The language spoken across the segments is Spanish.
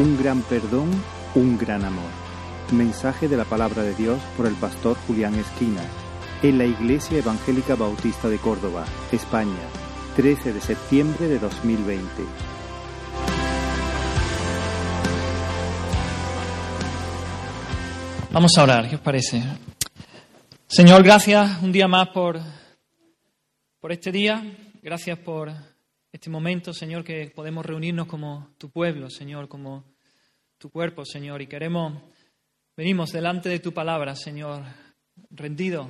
Un gran perdón, un gran amor. Mensaje de la palabra de Dios por el pastor Julián Esquina en la Iglesia Evangélica Bautista de Córdoba, España, 13 de septiembre de 2020. Vamos a orar, ¿qué os parece? Señor, gracias un día más por, por este día, gracias por este momento, Señor, que podemos reunirnos como tu pueblo, Señor, como tu cuerpo, Señor, y queremos, venimos delante de tu palabra, Señor, rendido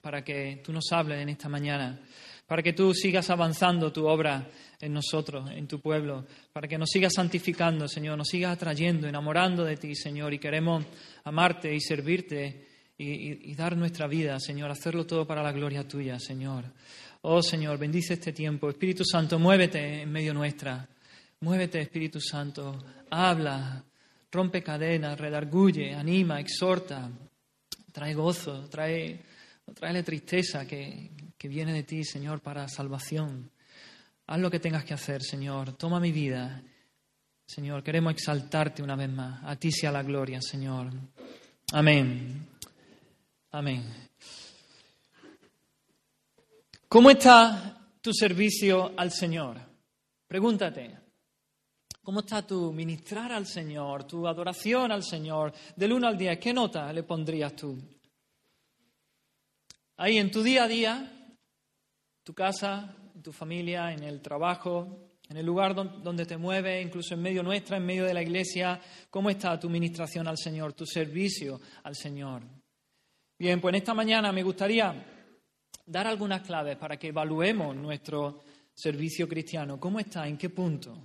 para que tú nos hables en esta mañana, para que tú sigas avanzando tu obra en nosotros, en tu pueblo, para que nos sigas santificando, Señor, nos sigas atrayendo, enamorando de ti, Señor, y queremos amarte y servirte y, y, dar nuestra vida, Señor, hacerlo todo para la gloria tuya, Señor. Oh Señor, bendice este tiempo. Espíritu Santo, muévete en medio nuestra. Muévete, Espíritu Santo. Habla, rompe cadenas, redarguye, anima, exhorta. Trae gozo, trae, trae tristeza que, que viene de ti, Señor, para salvación. Haz lo que tengas que hacer, Señor. Toma mi vida. Señor, queremos exaltarte una vez más. A ti sea la gloria, Señor. Amén. Amén. ¿Cómo está tu servicio al Señor? Pregúntate. ¿Cómo está tu ministrar al Señor, tu adoración al Señor? Del 1 al 10, ¿qué nota le pondrías tú? Ahí en tu día a día, tu casa, en tu familia, en el trabajo, en el lugar donde te mueves, incluso en medio nuestra, en medio de la iglesia, ¿cómo está tu ministración al Señor, tu servicio al Señor? Bien, pues en esta mañana me gustaría dar algunas claves para que evaluemos nuestro servicio cristiano. ¿Cómo está? ¿En qué punto?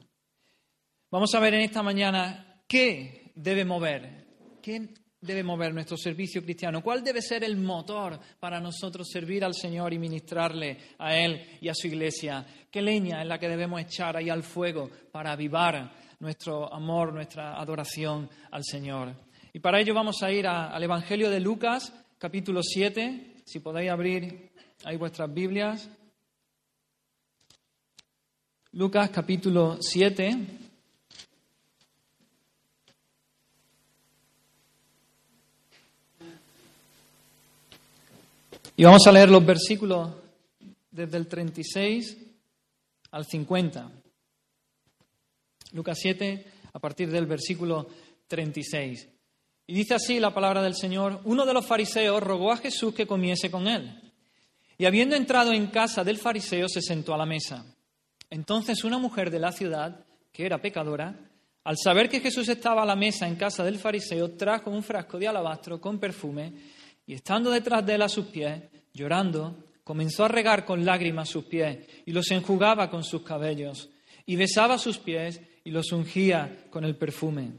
Vamos a ver en esta mañana qué debe mover, qué debe mover nuestro servicio cristiano, cuál debe ser el motor para nosotros servir al Señor y ministrarle a Él y a su iglesia, qué leña es la que debemos echar ahí al fuego para avivar nuestro amor, nuestra adoración al Señor. Y para ello vamos a ir al Evangelio de Lucas, capítulo 7, si podéis abrir ahí vuestras Biblias. Lucas capítulo 7. Y vamos a leer los versículos desde el 36 al 50. Lucas 7, a partir del versículo 36. Y dice así la palabra del Señor, uno de los fariseos rogó a Jesús que comiese con él. Y habiendo entrado en casa del fariseo, se sentó a la mesa. Entonces una mujer de la ciudad, que era pecadora, al saber que Jesús estaba a la mesa en casa del fariseo, trajo un frasco de alabastro con perfume y estando detrás de él a sus pies, llorando, comenzó a regar con lágrimas sus pies y los enjugaba con sus cabellos y besaba sus pies y los ungía con el perfume.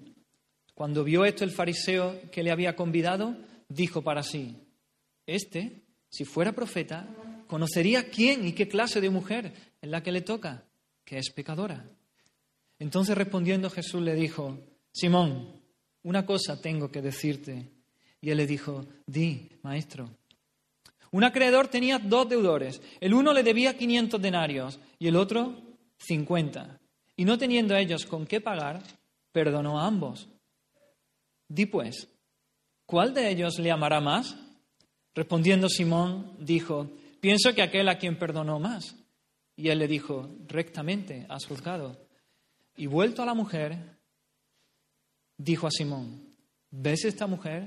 Cuando vio esto el fariseo que le había convidado, dijo para sí, Este, si fuera profeta, conocería quién y qué clase de mujer es la que le toca, que es pecadora. Entonces respondiendo Jesús le dijo, Simón, una cosa tengo que decirte. Y él le dijo, di, maestro. Un acreedor tenía dos deudores. El uno le debía 500 denarios y el otro 50. Y no teniendo ellos con qué pagar, perdonó a ambos. Di pues, ¿cuál de ellos le amará más? Respondiendo Simón, dijo, pienso que aquel a quien perdonó más. Y él le dijo, rectamente has juzgado. Y vuelto a la mujer, dijo a Simón, ¿ves esta mujer?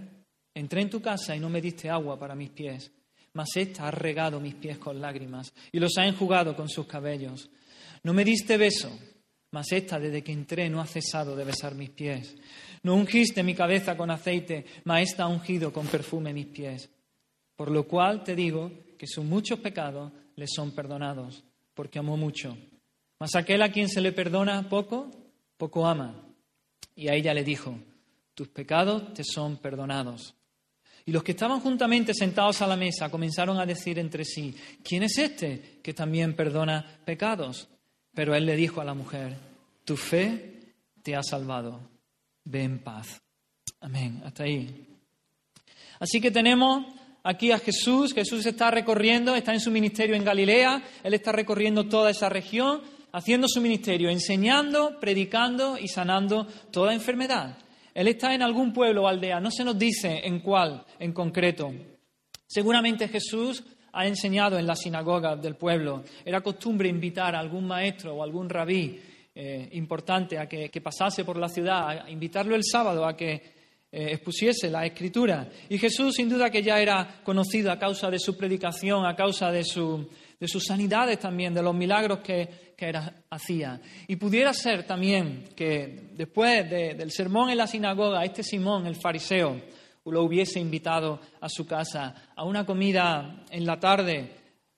Entré en tu casa y no me diste agua para mis pies, mas ésta ha regado mis pies con lágrimas y los ha enjugado con sus cabellos. No me diste beso, mas ésta desde que entré no ha cesado de besar mis pies. No ungiste mi cabeza con aceite, mas ésta ha ungido con perfume mis pies. Por lo cual te digo que sus muchos pecados le son perdonados, porque amó mucho. Mas aquel a quien se le perdona poco, poco ama. Y a ella le dijo, tus pecados te son perdonados. Y los que estaban juntamente sentados a la mesa comenzaron a decir entre sí, ¿quién es este que también perdona pecados? Pero él le dijo a la mujer, tu fe te ha salvado, ve en paz. Amén, hasta ahí. Así que tenemos aquí a Jesús, Jesús está recorriendo, está en su ministerio en Galilea, él está recorriendo toda esa región haciendo su ministerio, enseñando, predicando y sanando toda enfermedad. Él está en algún pueblo o aldea, no se nos dice en cuál en concreto. Seguramente Jesús ha enseñado en la sinagoga del pueblo. Era costumbre invitar a algún maestro o algún rabí eh, importante a que, pasase por la ciudad, a invitarlo el sábado a que eh, expusiese la escritura. Y Jesús, sin duda, que ya era conocido a causa de su predicación, a causa de, su, de sus sanidades también, de los milagros que, que hacía. Y pudiera ser también que después del sermón en la sinagoga, este Simón, el fariseo, lo hubiese invitado a su casa, a una comida en la tarde,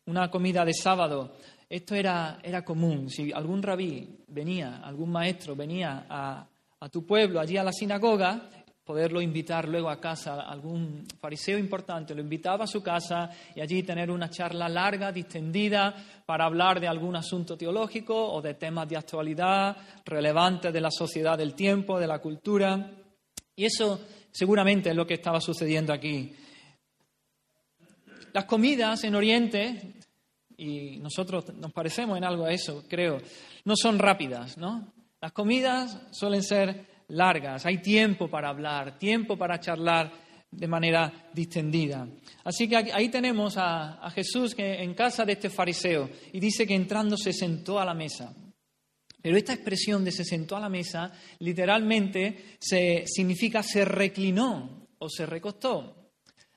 una comida de sábado. Esto era, era común. Si algún rabí venía, algún maestro venía a, a tu pueblo, allí a la sinagoga, poderlo invitar luego a casa, algún fariseo importante lo invitaba a su casa y allí tener una charla larga, distendida, para hablar de algún asunto teológico o de temas de actualidad relevantes de la sociedad del tiempo, de la cultura. Y eso seguramente es lo que estaba sucediendo aquí. Las comidas en Oriente, y nosotros nos parecemos en algo a eso, creo, no son rápidas, ¿no? Las comidas suelen ser largas, hay tiempo para hablar, tiempo para charlar de manera distendida. Así que ahí tenemos a, Jesús que en casa de este fariseo y dice que entrando se sentó a la mesa. Pero esta expresión de se sentó a la mesa literalmente se, significa se reclinó o se recostó.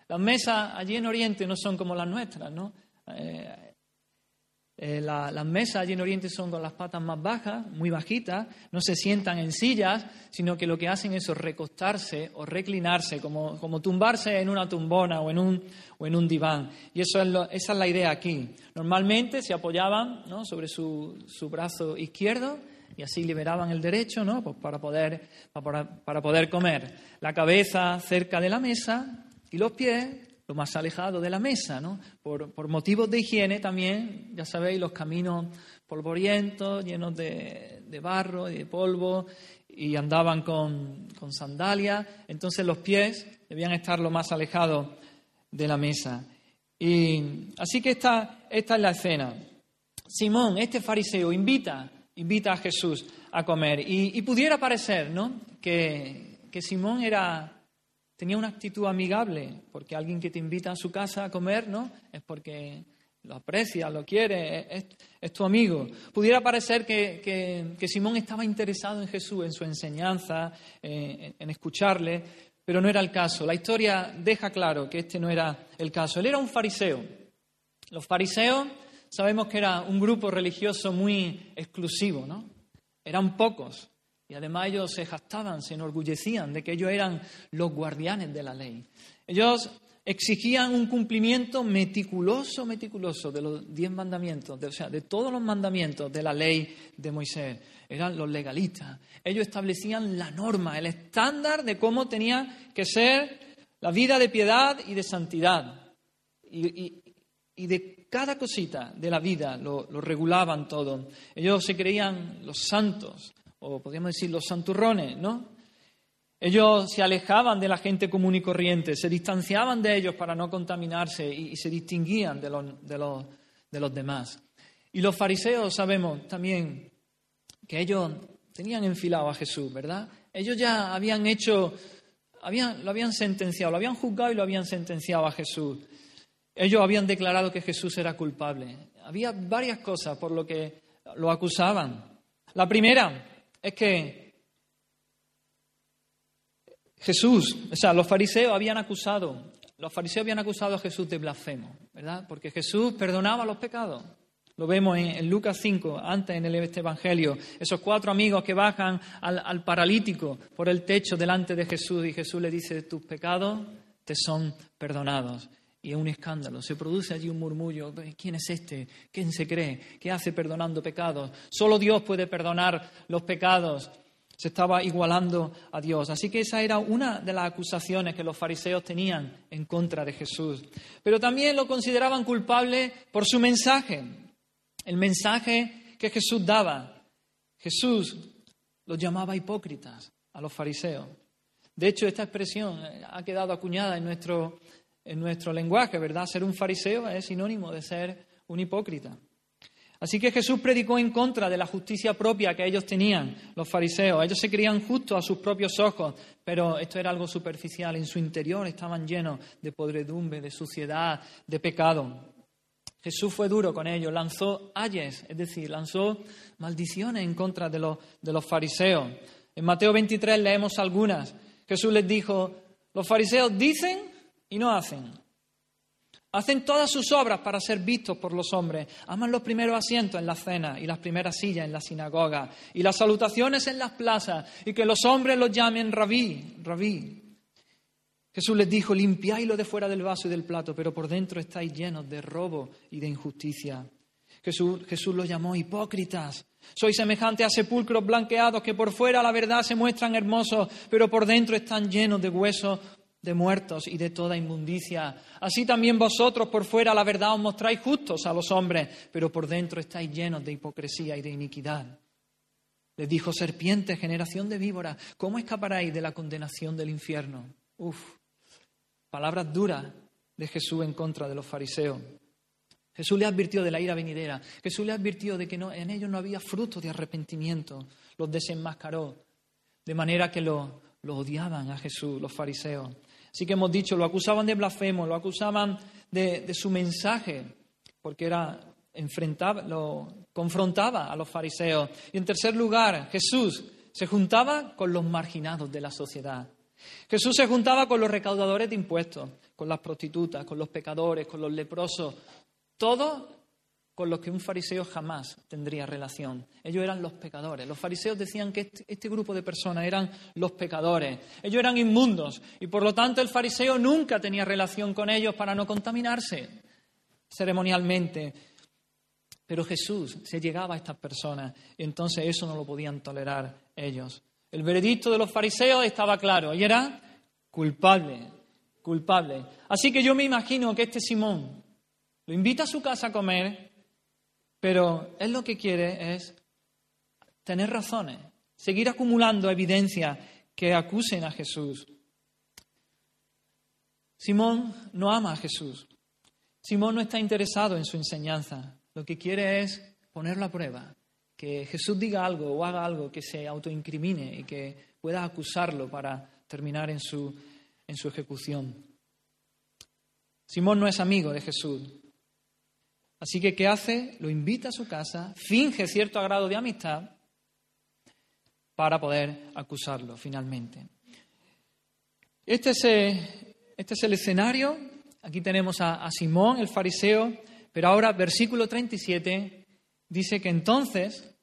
Las mesas allí en Oriente no son como las nuestras, ¿no? Eh, eh, las mesas allí en Oriente son con las patas más bajas, muy bajitas, no se sientan en sillas, sino que lo que hacen es recostarse o reclinarse, como, como tumbarse en una tumbona o en un, o en un diván. Y eso es esa es la idea aquí. Normalmente se apoyaban ¿no? sobre su, su, brazo izquierdo y así liberaban el derecho ¿no? pues para, poder, para, para poder comer. La cabeza cerca de la mesa y los pies lo más alejado de la mesa, ¿no? Por, motivos de higiene también, ya sabéis, los caminos polvorientos, llenos de, barro y de polvo, y andaban con, con sandalias, entonces los pies debían estar lo más alejados de la mesa. Y así que esta, esta es la escena. Simón, este fariseo, invita, invita a Jesús a comer. Y, pudiera parecer, ¿no? Que, que Simón era Tenía una actitud amigable, porque alguien que te invita a su casa a comer, ¿no? Es porque lo aprecia, lo quiere, es, tu amigo. Pudiera parecer que, Simón estaba interesado en Jesús, en su enseñanza, eh, en escucharle, pero no era el caso. La historia deja claro que este no era el caso. Él era un fariseo. Los fariseos sabemos que era un grupo religioso muy exclusivo, ¿no? Eran pocos. Y además ellos se jactaban, se enorgullecían de que ellos eran los guardianes de la ley. Ellos exigían un cumplimiento meticuloso, meticuloso de los diez mandamientos, o sea, de todos los mandamientos de la ley de Moisés. Eran los legalistas. Ellos establecían la norma, el estándar de cómo tenía que ser la vida de piedad y de santidad. Y, de cada cosita de la vida lo, lo regulaban todo. Ellos se creían los santos, o podríamos decir los santurrones, ¿no? Ellos se alejaban de la gente común y corriente, se distanciaban de ellos para no contaminarse y, se distinguían de los, de, los, de los demás. Y los fariseos sabemos también que ellos tenían enfilado a Jesús, ¿verdad? Ellos ya habían hecho, habían, lo habían sentenciado, lo habían juzgado y lo habían sentenciado a Jesús. Ellos habían declarado que Jesús era culpable. Había varias cosas por lo que lo acusaban. La primera, es que Jesús, o sea, los fariseos habían acusado, los fariseos habían acusado a Jesús de blasfemo, ¿verdad? Porque Jesús perdonaba los pecados. Lo vemos en, Lucas 5, antes en el este Evangelio. Esos cuatro amigos que bajan al, al, paralítico por el techo delante de Jesús y Jesús le dice, tus pecados te son perdonados. Y es un escándalo. Se produce allí un murmullo. ¿Quién es este? ¿Quién se cree? ¿Qué hace perdonando pecados? Solo Dios puede perdonar los pecados. Se estaba igualando a Dios. Así que esa era una de las acusaciones que los fariseos tenían en contra de Jesús. Pero también lo consideraban culpable por su mensaje. El mensaje que Jesús daba. Jesús los llamaba hipócritas a los fariseos. De hecho, esta expresión ha quedado acuñada en nuestro en nuestro lenguaje, ¿verdad? Ser un fariseo es sinónimo de ser un hipócrita. Así que Jesús predicó en contra de la justicia propia que ellos tenían, los fariseos. Ellos se creían justos a sus propios ojos, pero esto era algo superficial. En su interior estaban llenos de podredumbre, de suciedad, de pecado. Jesús fue duro con ellos, lanzó ayes, es decir, lanzó maldiciones en contra de los, de los fariseos. En Mateo 23 leemos algunas. Jesús les dijo, los fariseos dicen y no hacen. Hacen todas sus obras para ser vistos por los hombres. Aman los primeros asientos en la cena y las primeras sillas en la sinagoga y las salutaciones en las plazas y que los hombres los llamen rabí, rabí. Jesús les dijo, limpiáis de fuera del vaso y del plato, pero por dentro estáis llenos de robo y de injusticia. Jesús, Jesús los llamó hipócritas. Sois semejantes a sepulcros blanqueados que por fuera la verdad se muestran hermosos, pero por dentro están llenos de huesos de muertos y de toda inmundicia. Así también vosotros por fuera la verdad os mostráis justos a los hombres, pero por dentro estáis llenos de hipocresía y de iniquidad. Les dijo, serpiente, generación de víboras, ¿cómo escaparáis de la condenación del infierno? Uf, palabras duras de Jesús en contra de los fariseos. Jesús le advirtió de la ira venidera. Jesús le advirtió de que no, en ellos no había fruto de arrepentimiento. Los desenmascaró. De manera que lo, lo odiaban a Jesús, los fariseos. Así que hemos dicho, lo acusaban de blasfemo, lo acusaban de, su mensaje, porque era enfrentaba, lo confrontaba a los fariseos. Y en tercer lugar, Jesús se juntaba con los marginados de la sociedad. Jesús se juntaba con los recaudadores de impuestos, con las prostitutas, con los pecadores, con los leprosos, todos con los que un fariseo jamás tendría relación. Ellos eran los pecadores. Los fariseos decían que este, este, grupo de personas eran los pecadores. Ellos eran inmundos y por lo tanto el fariseo nunca tenía relación con ellos para no contaminarse ceremonialmente. Pero Jesús se llegaba a estas personas y entonces eso no lo podían tolerar ellos. El veredicto de los fariseos estaba claro y era culpable, culpable. Así que yo me imagino que este Simón lo invita a su casa a comer pero él lo que quiere es tener razones, seguir acumulando evidencia que acusen a Jesús. Simón no ama a Jesús. Simón no está interesado en su enseñanza. Lo que quiere es ponerlo a prueba, que Jesús diga algo o haga algo que se autoincrimine y que pueda acusarlo para terminar en su, en su ejecución. Simón no es amigo de Jesús. Así que, ¿qué hace? Lo invita a su casa, finge cierto agrado de amistad para poder acusarlo finalmente. Este es, eh, este es el escenario. Aquí tenemos a, a Simón, el fariseo, pero ahora, versículo 37, dice que entonces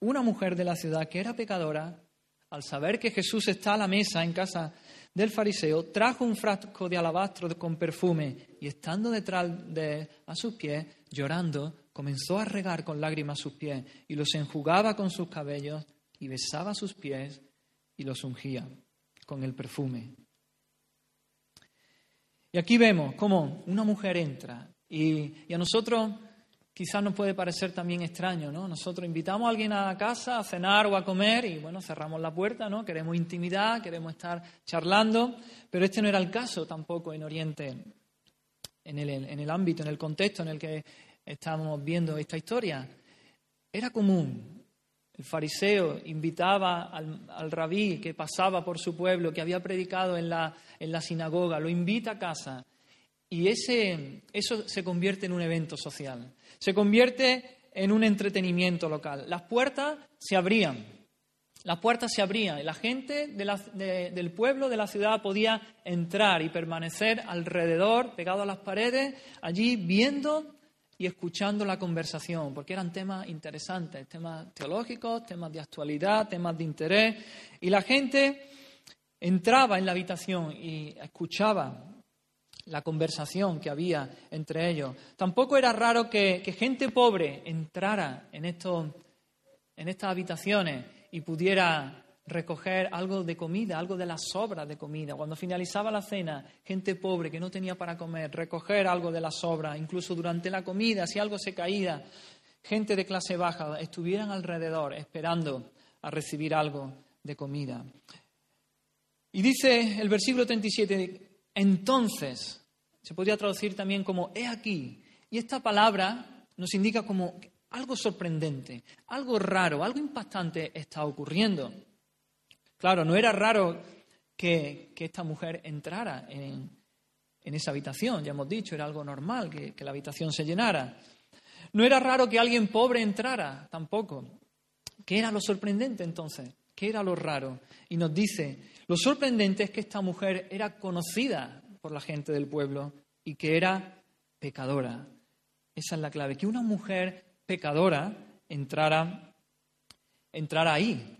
una mujer de la ciudad que era pecadora, al saber que Jesús está a la mesa en casa del fariseo, trajo un frasco de alabastro con perfume y estando detrás de a sus pies, llorando, comenzó a regar con lágrimas sus pies y los enjugaba con sus cabellos y besaba sus pies y los ungía con el perfume. Y aquí vemos cómo una mujer entra y, a nosotros quizás nos puede parecer también extraño, ¿no? Nosotros invitamos a alguien a casa a cenar o a comer y bueno, cerramos la puerta, ¿no? Queremos intimidad, queremos estar charlando, pero este no era el caso tampoco en Oriente en el, ámbito, en el contexto en el que estamos viendo esta historia. Era común. El fariseo invitaba al, rabí que pasaba por su pueblo, que había predicado en la, en la sinagoga, lo invita a casa. Y ese, eso se convierte en un evento social, se convierte en un entretenimiento local. Las puertas se abrían las puertas se abrían y la gente del pueblo, de la ciudad, podía entrar y permanecer alrededor, pegado a las paredes, allí viendo y escuchando la conversación, porque eran temas interesantes, temas teológicos, temas de actualidad, temas de interés, y la gente entraba en la habitación y escuchaba la conversación que había entre ellos. Tampoco era raro que, gente pobre entrara en, en estas habitaciones y pudiera recoger algo de comida, algo de las sobras de comida. Cuando finalizaba la cena, gente pobre que no tenía para comer, recoger algo de las sobras, incluso durante la comida, si algo se caía, gente de clase baja, estuvieran alrededor esperando a recibir algo de comida. Y dice el versículo 37, entonces, se podría traducir también como he aquí. Y esta palabra nos indica como algo sorprendente, algo raro, algo impactante está ocurriendo. Claro, no era raro que, esta mujer entrara en, esa habitación, ya hemos dicho, era algo normal que, que la habitación se llenara. No era raro que alguien pobre entrara, tampoco. ¿Qué era lo sorprendente entonces? ¿Qué era lo raro? Y nos dice, lo sorprendente es que esta mujer era conocida por la gente del pueblo y que era pecadora. Esa es la clave, que una mujer pecadora entrara, entrara ahí.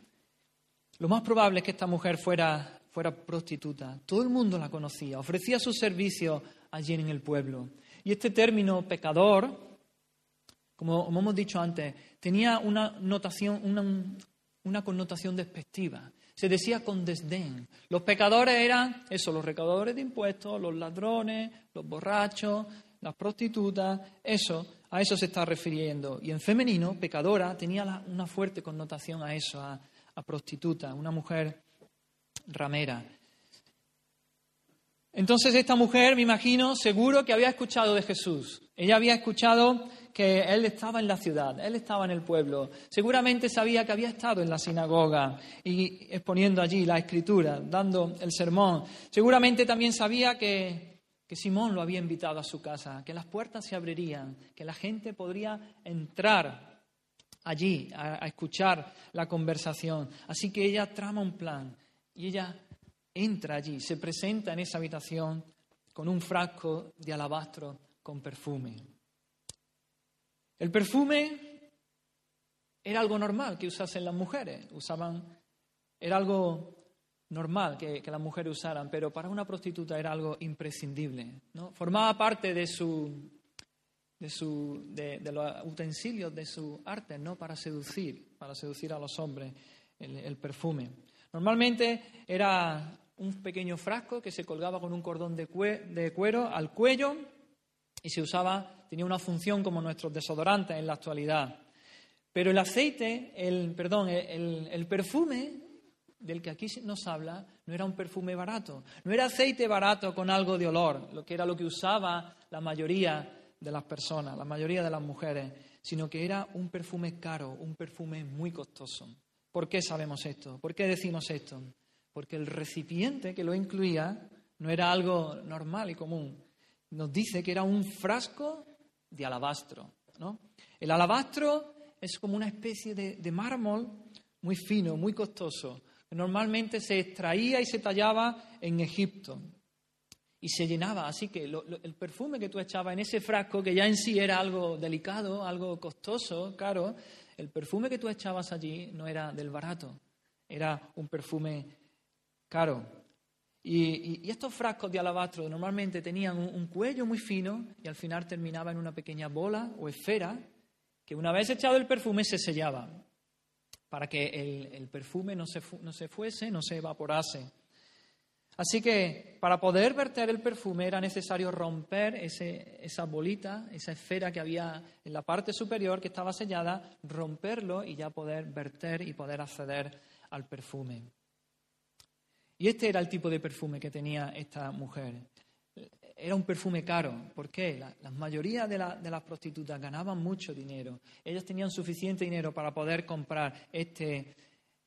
Lo más probable es que esta mujer fuera, fuera prostituta. Todo el mundo la conocía, ofrecía sus servicios allí en el pueblo. Y este término pecador, como, hemos dicho antes, tenía una, notación, una, una connotación despectiva. Se decía con desdén. Los pecadores eran eso, los recaudadores de impuestos, los ladrones, los borrachos, las prostitutas, eso, a eso se está refiriendo. Y en femenino, pecadora, tenía una fuerte connotación a eso, a, a prostituta, una mujer ramera. Entonces esta mujer, me imagino, seguro que había escuchado de Jesús. Ella había escuchado que él estaba en la ciudad, él estaba en el pueblo. Seguramente sabía que había estado en la sinagoga y exponiendo allí la escritura, dando el sermón. Seguramente también sabía que, que Simón lo había invitado a su casa, que las puertas se abrirían, que la gente podría entrar allí a, escuchar la conversación. Así que ella trama un plan y ella entra allí, se presenta en esa habitación con un frasco de alabastro con perfume. El perfume era algo normal que usasen las mujeres, usaban, era algo normal que, las mujeres usaran, pero para una prostituta era algo imprescindible. ¿no? Formaba parte de su, de, su, de, los utensilios de su arte, ¿no? Para seducir, para seducir a los hombres, el perfume. Normalmente era un pequeño frasco que se colgaba con un cordón de, cuero al cuello y se usaba, tenía una función como nuestros desodorantes en la actualidad. Pero el aceite, el, perdón, el, el perfume del que aquí nos habla no era un perfume barato, no era aceite barato con algo de olor, lo que era lo que usaba la mayoría de las personas, la mayoría de las mujeres, sino que era un perfume caro, un perfume muy costoso. ¿Por qué sabemos esto? ¿Por qué decimos esto? porque el recipiente que lo incluía no era algo normal y común. Nos dice que era un frasco de alabastro. ¿no? El alabastro es como una especie de, mármol muy fino, muy costoso. Normalmente se extraía y se tallaba en Egipto y se llenaba. Así que el perfume que tú echabas en ese frasco, que ya en sí era algo delicado, algo costoso, caro, el perfume que tú echabas allí no era del barato, era un perfume caro. Y, estos frascos de alabastro normalmente tenían un, cuello muy fino y al final terminaba en una pequeña bola o esfera que una vez echado el perfume se sellaba para que el, perfume no se, no se fuese, no se evaporase. Así que para poder verter el perfume era necesario romper ese, esa bolita, esa esfera que había en la parte superior que estaba sellada, romperlo y ya poder verter y poder acceder al perfume. Y este era el tipo de perfume que tenía esta mujer. Era un perfume caro. ¿Por qué? La, mayoría de, las prostitutas ganaban mucho dinero. Ellas tenían suficiente dinero para poder comprar este,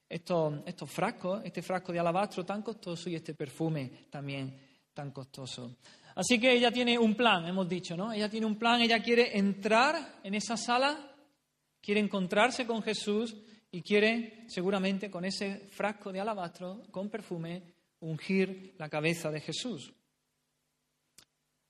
estos, estos frascos, este frasco de alabastro tan costoso y este perfume también tan costoso. Así que ella tiene un plan, hemos dicho, ¿no? Ella tiene un plan, ella quiere entrar en esa sala, quiere encontrarse con Jesús y quiere, seguramente, con ese frasco de alabastro, con perfume, ungir la cabeza de Jesús.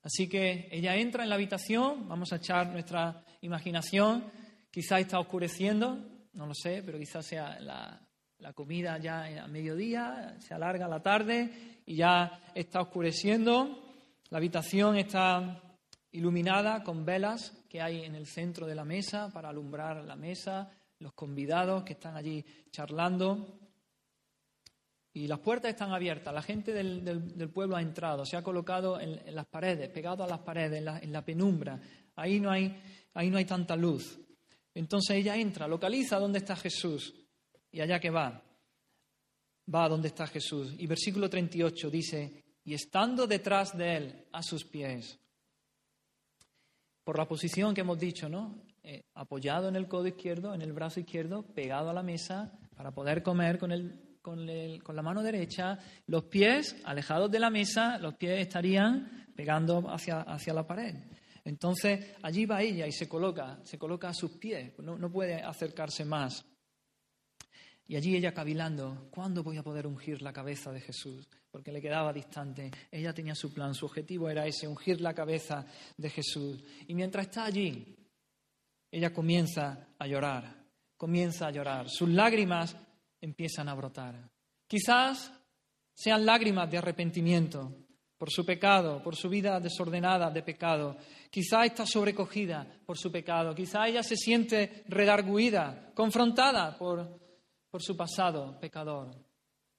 Así que ella entra en la habitación, vamos a echar nuestra imaginación, quizá está oscureciendo, no lo sé, pero quizás sea la, la comida ya a mediodía, se alarga la tarde y ya está oscureciendo, la habitación está iluminada con velas que hay en el centro de la mesa para alumbrar la mesa, los convidados que están allí charlando. Y las puertas están abiertas, la gente del, pueblo ha entrado, se ha colocado en, las paredes, pegado a las paredes, en la, penumbra. Ahí no, hay, ahí no hay tanta luz. Entonces ella entra, localiza dónde está Jesús y allá que va, va a donde está Jesús. Y versículo 38 dice, y estando detrás de él a sus pies. por la posición que hemos dicho, ¿no? Eh, apoyado en el codo izquierdo, en el brazo izquierdo, pegado a la mesa para poder comer con, el, con, la mano derecha, los pies alejados de la mesa, los pies estarían pegando hacia, hacia la pared. Entonces allí va ella y se coloca, se coloca a sus pies, no, no puede acercarse más. Y allí ella cavilando, ¿cuándo voy a poder ungir la cabeza de Jesús? Porque le quedaba distante. Ella tenía su plan, su objetivo era ese, ungir la cabeza de Jesús. Y mientras está allí, ella comienza a llorar, comienza a llorar. Sus lágrimas empiezan a brotar. Quizás sean lágrimas de arrepentimiento por su pecado, por su vida desordenada de pecado. Quizá está sobrecogida por su pecado. Quizá ella se siente redarguida, confrontada por por su pasado pecador.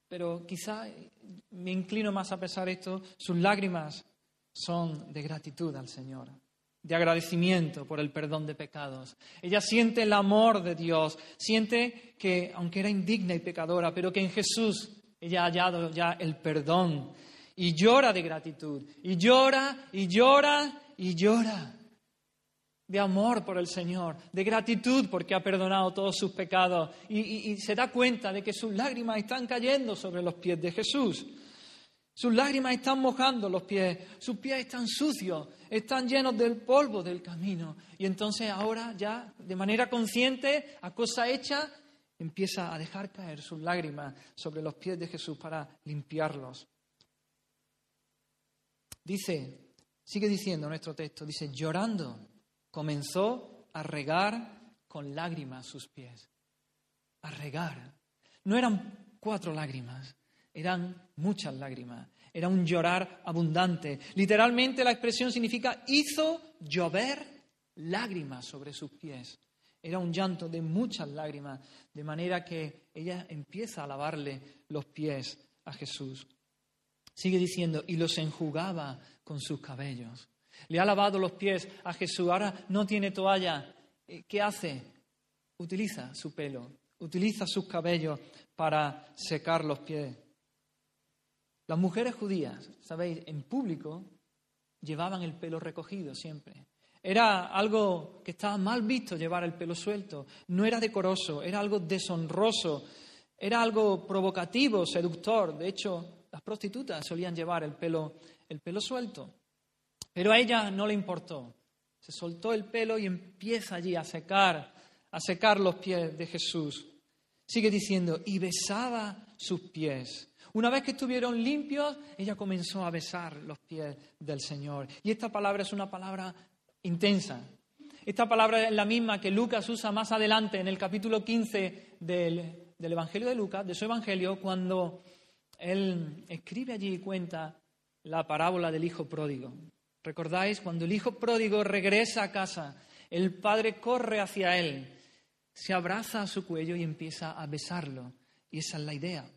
Pero quizá me inclino más a pesar esto, sus lágrimas son de gratitud al Señor, de agradecimiento por el perdón de pecados. Ella siente el amor de Dios, siente que, aunque era indigna y pecadora, pero que en Jesús ella ha hallado ya el perdón y llora de gratitud, y llora, y llora, y llora de amor por el Señor, de gratitud porque ha perdonado todos sus pecados y, se da cuenta de que sus lágrimas están cayendo sobre los pies de Jesús. Sus lágrimas están mojando los pies, sus pies están sucios, están llenos del polvo del camino. Y entonces ahora ya, de manera consciente, a cosa hecha, empieza a dejar caer sus lágrimas sobre los pies de Jesús para limpiarlos. Dice, sigue diciendo nuestro texto, dice, llorando comenzó a regar con lágrimas sus pies. A regar. No eran cuatro lágrimas, eran muchas lágrimas. Era un llorar abundante. Literalmente la expresión significa hizo llover lágrimas sobre sus pies. Era un llanto de muchas lágrimas, de manera que ella empieza a lavarle los pies a Jesús. Sigue diciendo, y los enjugaba con sus cabellos. Le ha lavado los pies a Jesús. Ahora no tiene toalla. Eh, ¿Qué hace? Utiliza su pelo, utiliza sus cabellos para secar los pies. Las mujeres judías, sabéis, en público llevaban el pelo recogido siempre. Era algo que estaba mal visto llevar el pelo suelto. No era decoroso, era algo deshonroso, era algo provocativo, seductor. De hecho, las prostitutas solían llevar el pelo, el pelo suelto. Pero a ella no le importó. Se soltó el pelo y empieza allí a secar, a secar los pies de Jesús. Sigue diciendo, y besaba sus pies. Una vez que estuvieron limpios, ella comenzó a besar los pies del Señor. Y esta palabra es una palabra intensa. Esta palabra es la misma que Lucas usa más adelante en el capítulo 15 del, Evangelio de Lucas, de su Evangelio, cuando él escribe allí y cuenta la parábola del Hijo pródigo. ¿Recordáis? Cuando el hijo pródigo regresa a casa, el padre corre hacia él, se abraza a su cuello y empieza a besarlo. Y esa es la idea.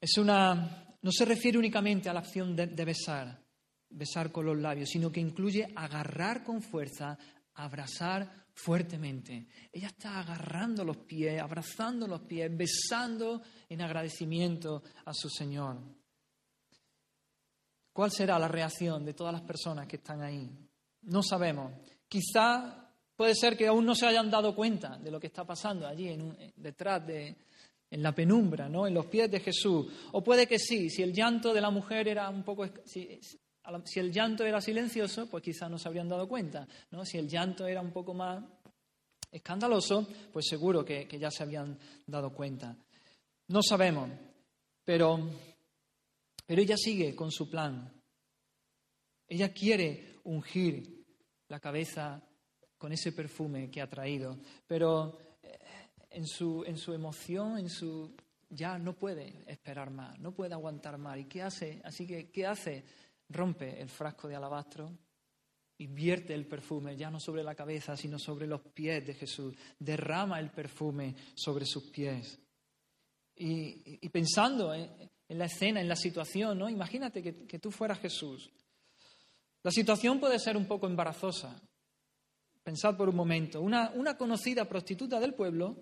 Es una, no se refiere únicamente a la acción de, besar, besar con los labios, sino que incluye agarrar con fuerza, abrazar fuertemente. Ella está agarrando los pies, abrazando los pies, besando en agradecimiento a su Señor. ¿Cuál será la reacción de todas las personas que están ahí? No sabemos. Quizá puede ser que aún no se hayan dado cuenta de lo que está pasando allí en detrás de en la penumbra, ¿no? En los pies de Jesús. O puede que sí, si el llanto de la mujer era un poco si, el llanto era silencioso, pues quizá no se habrían dado cuenta, ¿no? Si el llanto era un poco más escandaloso, pues seguro que, que ya se habían dado cuenta. No sabemos, pero pero ella sigue con su plan. Ella quiere ungir la cabeza con ese perfume que ha traído, pero en su, en su emoción, en su ya no puede esperar más, no puede aguantar más. ¿Y qué hace? Así que, ¿qué hace? Rompe el frasco de alabastro y vierte el perfume, ya no sobre la cabeza, sino sobre los pies de Jesús. Derrama el perfume sobre sus pies. Y, y pensando en, en la escena, en la situación, ¿no? Imagínate que, tú fueras Jesús. La situación puede ser un poco embarazosa. Pensad por un momento. Una, una conocida prostituta del pueblo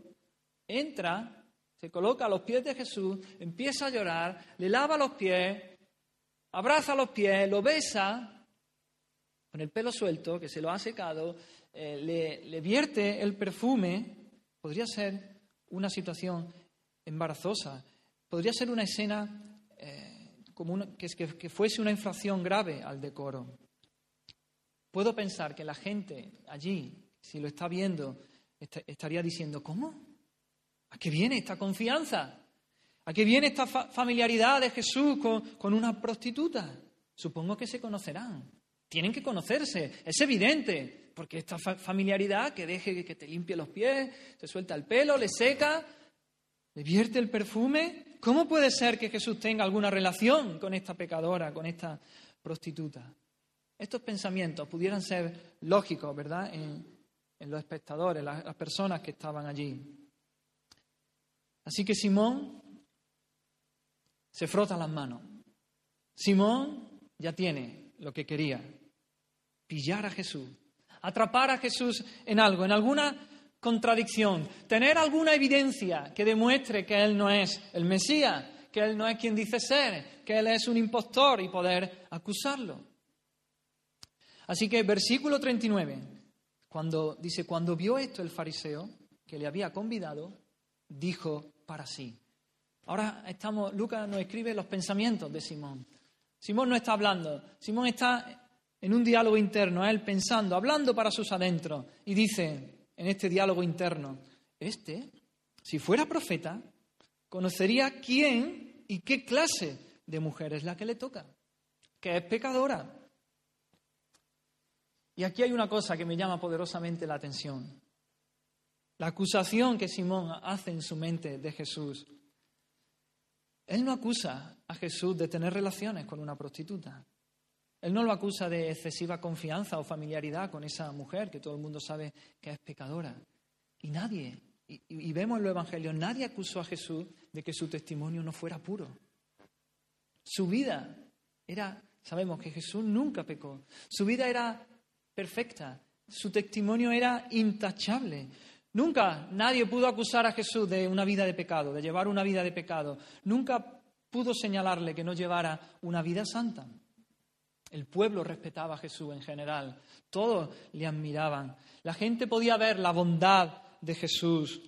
entra, se coloca a los pies de Jesús, empieza a llorar, le lava los pies, abraza los pies, lo besa. con el pelo suelto, que se lo ha secado, eh, le, vierte el perfume, podría ser una situación embarazosa, podría ser una escena eh, como que, que fuese una infracción grave al decoro. Puedo pensar que la gente allí, si lo está viendo, estaría diciendo, ¿cómo? ¿A qué viene esta confianza? ¿A qué viene esta familiaridad de Jesús con, una prostituta? Supongo que se conocerán. Tienen que conocerse, es evidente, porque esta familiaridad que deje que te limpie los pies, te suelta el pelo, le seca, le vierte el perfume. ¿Cómo puede ser que Jesús tenga alguna relación con esta pecadora, con esta prostituta? Estos pensamientos pudieran ser lógicos, ¿verdad?, en, los espectadores, las, personas que estaban allí. Así que Simón se frota las manos. Simón ya tiene lo que quería, pillar a Jesús, atrapar a Jesús en algo, en alguna contradicción, tener alguna evidencia que demuestre que Él no es el Mesías, que Él no es quien dice ser, que Él es un impostor y poder acusarlo. Así que versículo 39, cuando dice, cuando vio esto el fariseo que le había convidado, dijo para sí. Ahora estamos, Lucas nos escribe los pensamientos de Simón. Simón no está hablando, Simón está en un diálogo interno, él pensando, hablando para sus adentros, y dice en este diálogo interno, este, si fuera profeta, conocería quién y qué clase de mujer es la que le toca, que es pecadora. Y aquí hay una cosa que me llama poderosamente la atención. La acusación que Simón hace en su mente de Jesús. Él no acusa a Jesús de tener relaciones con una prostituta. Él no lo acusa de excesiva confianza o familiaridad con esa mujer que todo el mundo sabe que es pecadora. Y nadie, y, vemos en los evangelios, nadie acusó a Jesús de que su testimonio no fuera puro. Su vida era, sabemos que Jesús nunca pecó. Su vida era perfecta. Su testimonio era intachable. Nunca nadie pudo acusar a Jesús de una vida de pecado, de llevar una vida de pecado. Nunca pudo señalarle que no llevara una vida santa. El pueblo respetaba a Jesús en general. Todos le admiraban. La gente podía ver la bondad de Jesús.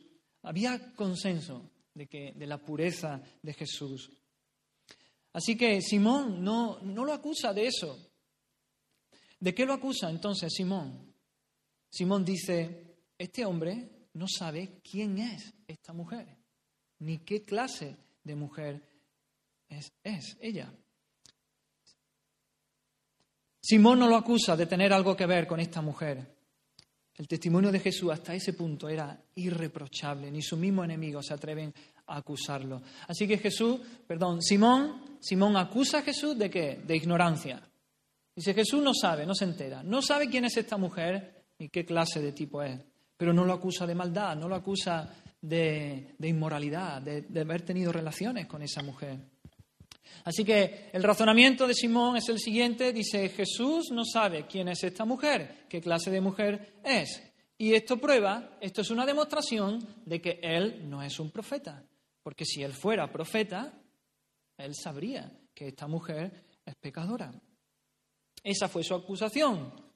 Había consenso de, que, de la pureza de Jesús. Así que Simón no, no lo acusa de eso. ¿De qué lo acusa entonces Simón? Simón dice, este hombre no sabe quién es esta mujer, ni qué clase de mujer es, ella. Simón no lo acusa de tener algo que ver con esta mujer. El testimonio de Jesús hasta ese punto era irreprochable, ni su mismo enemigo se atreven a acusarlo. Así que Jesús, perdón, Simón, Simón acusa a Jesús de qué? De ignorancia. Dice, Jesús no sabe, no se entera, no sabe quién es esta mujer y qué clase de tipo es, pero no lo acusa de maldad, no lo acusa de, inmoralidad, de, haber tenido relaciones con esa mujer. Así que el razonamiento de Simón es el siguiente, dice, Jesús no sabe quién es esta mujer, qué clase de mujer es. Y esto prueba, esto es una demostración de que él no es un profeta, porque si él fuera profeta, él sabría que esta mujer es pecadora. Esa fue su acusación.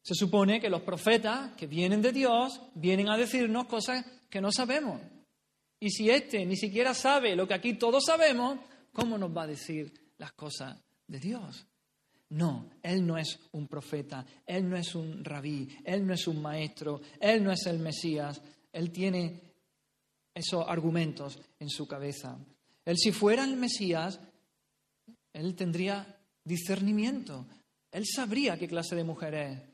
Se supone que los profetas que vienen de Dios vienen a decirnos cosas que no sabemos. Y si éste ni siquiera sabe lo que aquí todos sabemos, ¿cómo nos va a decir las cosas de Dios? No, Él no es un profeta, Él no es un rabí, Él no es un maestro, Él no es el Mesías, Él tiene esos argumentos en su cabeza. Él si fuera el Mesías, Él tendría discernimiento. Él sabría qué clase de mujer es.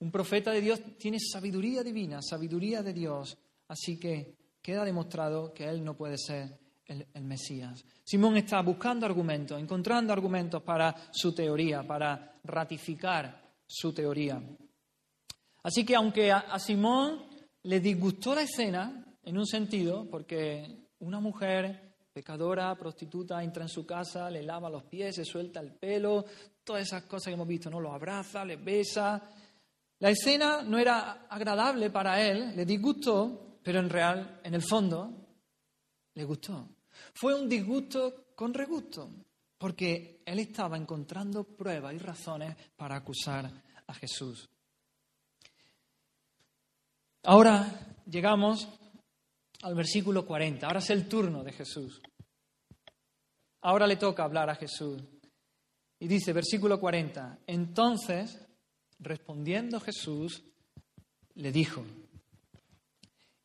Un profeta de Dios tiene sabiduría divina, sabiduría de Dios. Así que queda demostrado que él no puede ser el, Mesías. Simón está buscando argumentos, encontrando argumentos para su teoría, para ratificar su teoría. Así que aunque a Simón le disgustó la escena, en un sentido, porque una mujer pecadora, prostituta, entra en su casa, le lava los pies, se suelta el pelo, todas esas cosas que hemos visto, ¿no? Lo abraza, le besa. La escena no era agradable para él, le disgustó, pero en real, en el fondo, le gustó. Fue un disgusto con regusto. porque él estaba encontrando pruebas y razones para acusar a Jesús. Ahora llegamos al versículo 40. Ahora es el turno de Jesús. Ahora le toca hablar a Jesús. Y dice, versículo 40, entonces, respondiendo Jesús, le dijo.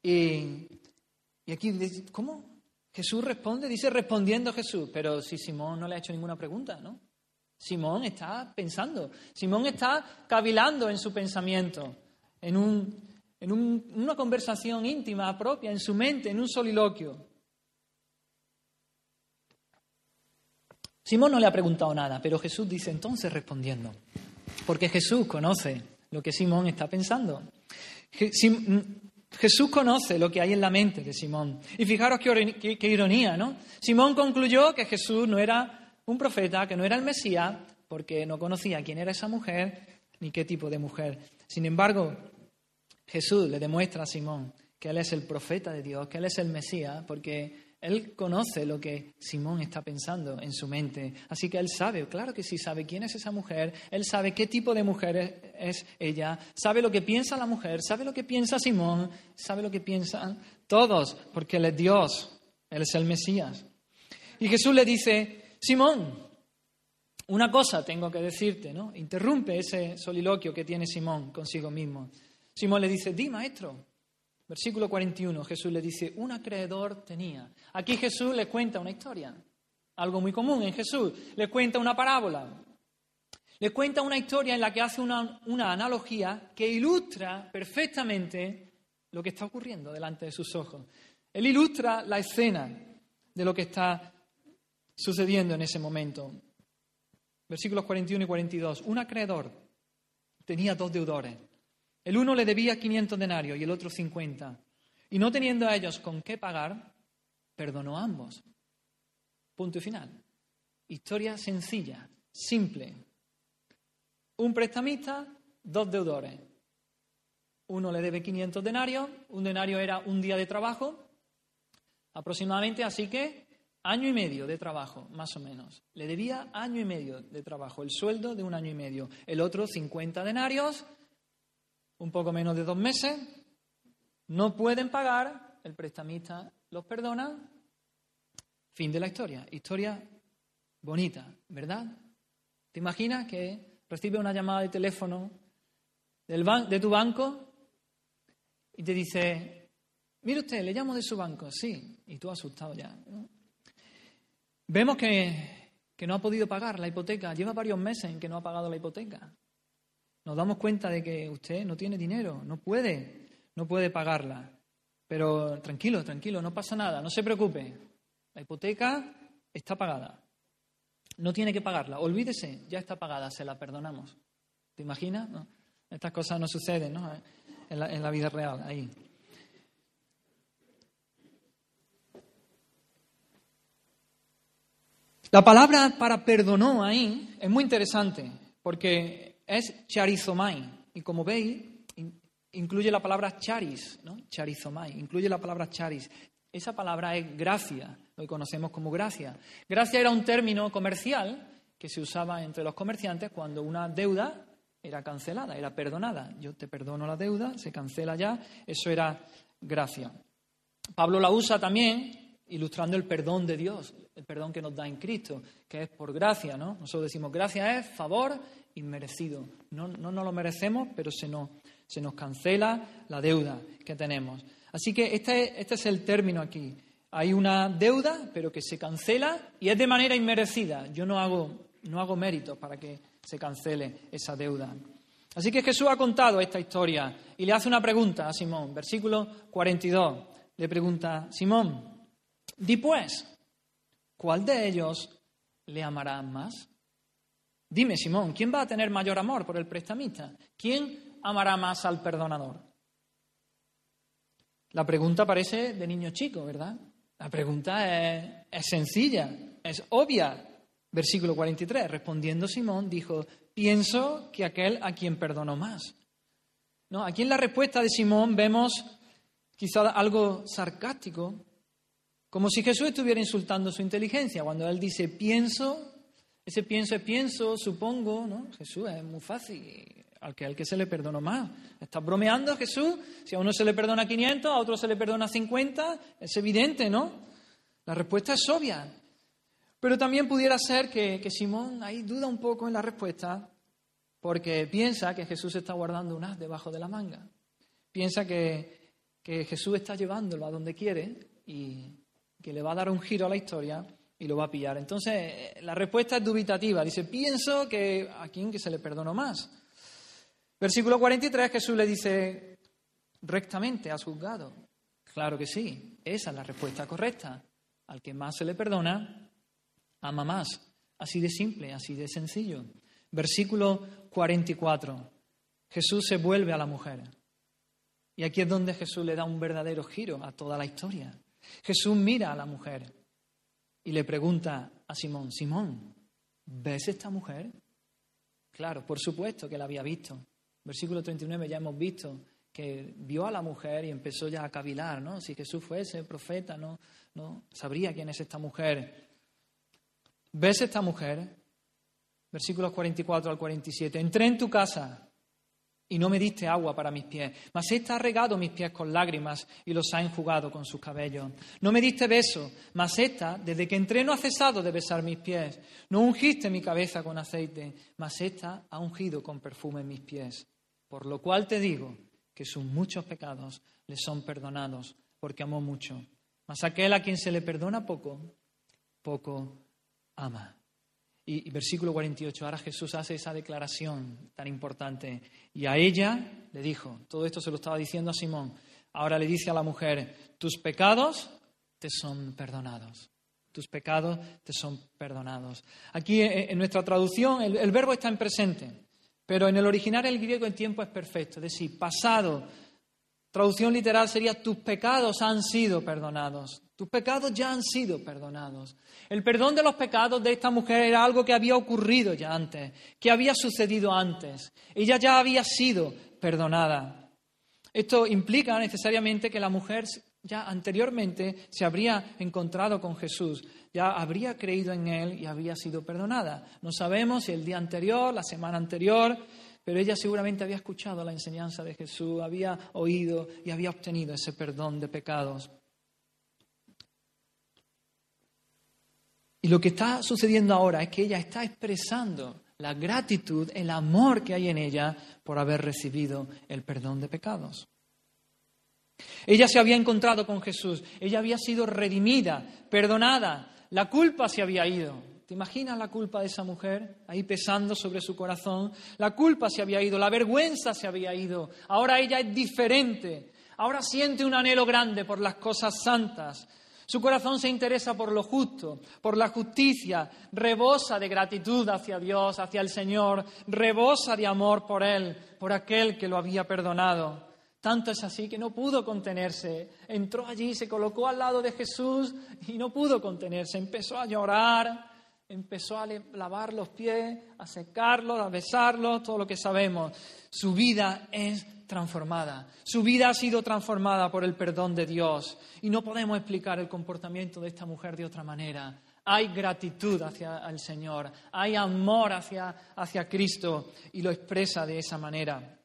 Y, y aquí, ¿cómo? Jesús responde, dice respondiendo Jesús, pero si Simón no le ha hecho ninguna pregunta, ¿no? Simón está pensando, Simón está cavilando en su pensamiento, en, un, en una conversación íntima, propia, en su mente, en un soliloquio. Simón no le ha preguntado nada, pero Jesús dice entonces respondiendo, porque Jesús conoce lo que Simón está pensando. Jesús conoce lo que hay en la mente de Simón. Y fijaros qué, ironía, ¿no? Simón concluyó que Jesús no era un profeta, que no era el Mesías, porque no conocía quién era esa mujer ni qué tipo de mujer. Sin embargo, Jesús le demuestra a Simón que Él es el profeta de Dios, que Él es el Mesías, porque él conoce lo que Simón está pensando en su mente. Así que él sabe, claro que sí, sabe quién es esa mujer, él sabe qué tipo de mujer es ella, sabe lo que piensa la mujer, sabe lo que piensa Simón, sabe lo que piensan todos, porque él es Dios, él es el Mesías. Y Jesús le dice, Simón, una cosa tengo que decirte, ¿no? Interrumpe ese soliloquio que tiene Simón consigo mismo. Simón le dice, di maestro, Versículo 41, Jesús le dice, un acreedor tenía. Aquí Jesús le cuenta una historia, algo muy común en Jesús. Le cuenta una parábola. Le cuenta una historia en la que hace una, una analogía que ilustra perfectamente lo que está ocurriendo delante de sus ojos. Él ilustra la escena de lo que está sucediendo en ese momento. Versículos 41 y 42. Un acreedor tenía dos deudores. El uno le debía 500 denarios y el otro 50. Y no teniendo a ellos con qué pagar, perdonó a ambos. Punto y final. Historia sencilla, simple. Un prestamista, dos deudores. Uno le debe 500 denarios, un denario era un día de trabajo, aproximadamente, así que año y medio de trabajo, más o menos. Le debía año y medio de trabajo, el sueldo de un año y medio. El otro 50 denarios, un poco menos de dos meses, no pueden pagar, el prestamista los perdona, fin de la historia. Historia bonita, ¿verdad? ¿Te imaginas que recibe una llamada de teléfono del de tu banco y te dice, mire usted, le llamo de su banco, sí, y tú asustado ya. Vemos que, que no ha podido pagar la hipoteca, lleva varios meses en que no ha pagado la hipoteca nos damos cuenta de que usted no tiene dinero, no puede, no puede pagarla. Pero tranquilo, tranquilo, no pasa nada, no se preocupe. La hipoteca está pagada. No tiene que pagarla. Olvídese, ya está pagada, se la perdonamos. ¿Te imaginas? Estas cosas no suceden en, la, en la vida real, ahí. La palabra para perdonó ahí es muy interesante, porque es charizomai. Y como veis, incluye la palabra charis, ¿no? Charizomai, incluye la palabra charis. Esa palabra es gracia, lo conocemos como gracia. Gracia era un término comercial que se usaba entre los comerciantes cuando una deuda era cancelada, era perdonada. Yo te perdono la deuda, se cancela ya, eso era gracia. Pablo la usa también ilustrando el perdón de Dios, el perdón que nos da en Cristo, que es por gracia, ¿no? Nosotros decimos gracia es favor inmerecido. No, no nos lo merecemos, pero se nos, se nos cancela la deuda que tenemos. Así que este, este es el término aquí. Hay una deuda, pero que se cancela y es de manera inmerecida. Yo no hago, no hago méritos para que se cancele esa deuda. Así que Jesús ha contado esta historia y le hace una pregunta a Simón. Versículo 42. Le pregunta, Simón, di pues, ¿cuál de ellos le amará más? Dime, Simón, ¿quién va a tener mayor amor por el prestamista? ¿Quién amará más al perdonador? La pregunta parece de niño chico, ¿verdad? La pregunta es, sencilla, es obvia. Versículo 43, respondiendo Simón, dijo, pienso que aquel a quien perdonó más. ¿No? Aquí en la respuesta de Simón vemos quizá algo sarcástico, como si Jesús estuviera insultando su inteligencia, cuando él dice, pienso Ese pienso es pienso, supongo, ¿no? Jesús es muy fácil, al que al que se le perdonó más. ¿Estás bromeando, Jesús? Si a uno se le perdona 500, a otro se le perdona 50, es evidente, ¿no? La respuesta es obvia. Pero también pudiera ser que, que Simón ahí duda un poco en la respuesta porque piensa que Jesús está guardando un as debajo de la manga. Piensa que, que Jesús está llevándolo a donde quiere y que le va a dar un giro a la historia y lo va a pillar. Entonces, la respuesta es dubitativa. Dice, pienso que a quién que se le perdonó más. Versículo 43, Jesús le dice, rectamente has juzgado. Claro que sí, esa es la respuesta correcta. Al que más se le perdona, ama más. Así de simple, así de sencillo. Versículo 44. Jesús se vuelve a la mujer. Y aquí es donde Jesús le da un verdadero giro a toda la historia. Jesús mira a la mujer y le pregunta a Simón, Simón, ¿ves esta mujer? Claro, por supuesto que la había visto. Versículo 39 ya hemos visto que vio a la mujer y empezó ya a cavilar, ¿no? Si Jesús fuese profeta, no, no sabría quién es esta mujer. ¿Ves esta mujer? Versículos 44 al 47. Entré en tu casa y no me diste agua para mis pies, mas ésta ha regado mis pies con lágrimas y los ha enjugado con sus cabellos. No me diste beso, mas ésta, desde que entré, no ha cesado de besar mis pies. No ungiste mi cabeza con aceite, mas ésta ha ungido con perfume mis pies. Por lo cual te digo que sus muchos pecados le son perdonados, porque amó mucho. Mas aquel a quien se le perdona poco, poco ama. Y, versículo 48, ahora Jesús hace esa declaración tan importante. Y a ella le dijo, todo esto se lo estaba diciendo a Simón, ahora le dice a la mujer, tus pecados te son perdonados. Tus pecados te son perdonados. Aquí eh, en nuestra traducción el, el verbo está en presente, pero en el original el griego el tiempo es perfecto, es decir, pasado. Traducción literal sería tus pecados han sido perdonados. Tus pecados ya han sido perdonados. El perdón de los pecados de esta mujer era algo que había ocurrido ya antes, que había sucedido antes. Ella ya había sido perdonada. Esto implica necesariamente que la mujer ya anteriormente se habría encontrado con Jesús, ya habría creído en Él y había sido perdonada. No sabemos si el día anterior, la semana anterior, pero ella seguramente había escuchado la enseñanza de Jesús, había oído y había obtenido ese perdón de pecados. Y lo que está sucediendo ahora es que ella está expresando la gratitud, el amor que hay en ella por haber recibido el perdón de pecados. Ella se había encontrado con Jesús, ella había sido redimida, perdonada, la culpa se había ido. ¿Te imaginas la culpa de esa mujer ahí pesando sobre su corazón? La culpa se había ido, la vergüenza se había ido. Ahora ella es diferente. Ahora siente un anhelo grande por las cosas santas, su corazón se interesa por lo justo, por la justicia, rebosa de gratitud hacia Dios, hacia el Señor, rebosa de amor por Él, por aquel que lo había perdonado. Tanto es así que no pudo contenerse. Entró allí, se colocó al lado de Jesús y no pudo contenerse. Empezó a llorar, empezó a lavar los pies, a secarlos, a besarlos, todo lo que sabemos. Su vida es transformada. Su vida ha sido transformada por el perdón de Dios. Y no podemos explicar el comportamiento de esta mujer de otra manera. Hay gratitud hacia el Señor, hay amor hacia, hacia Cristo y lo expresa de esa manera.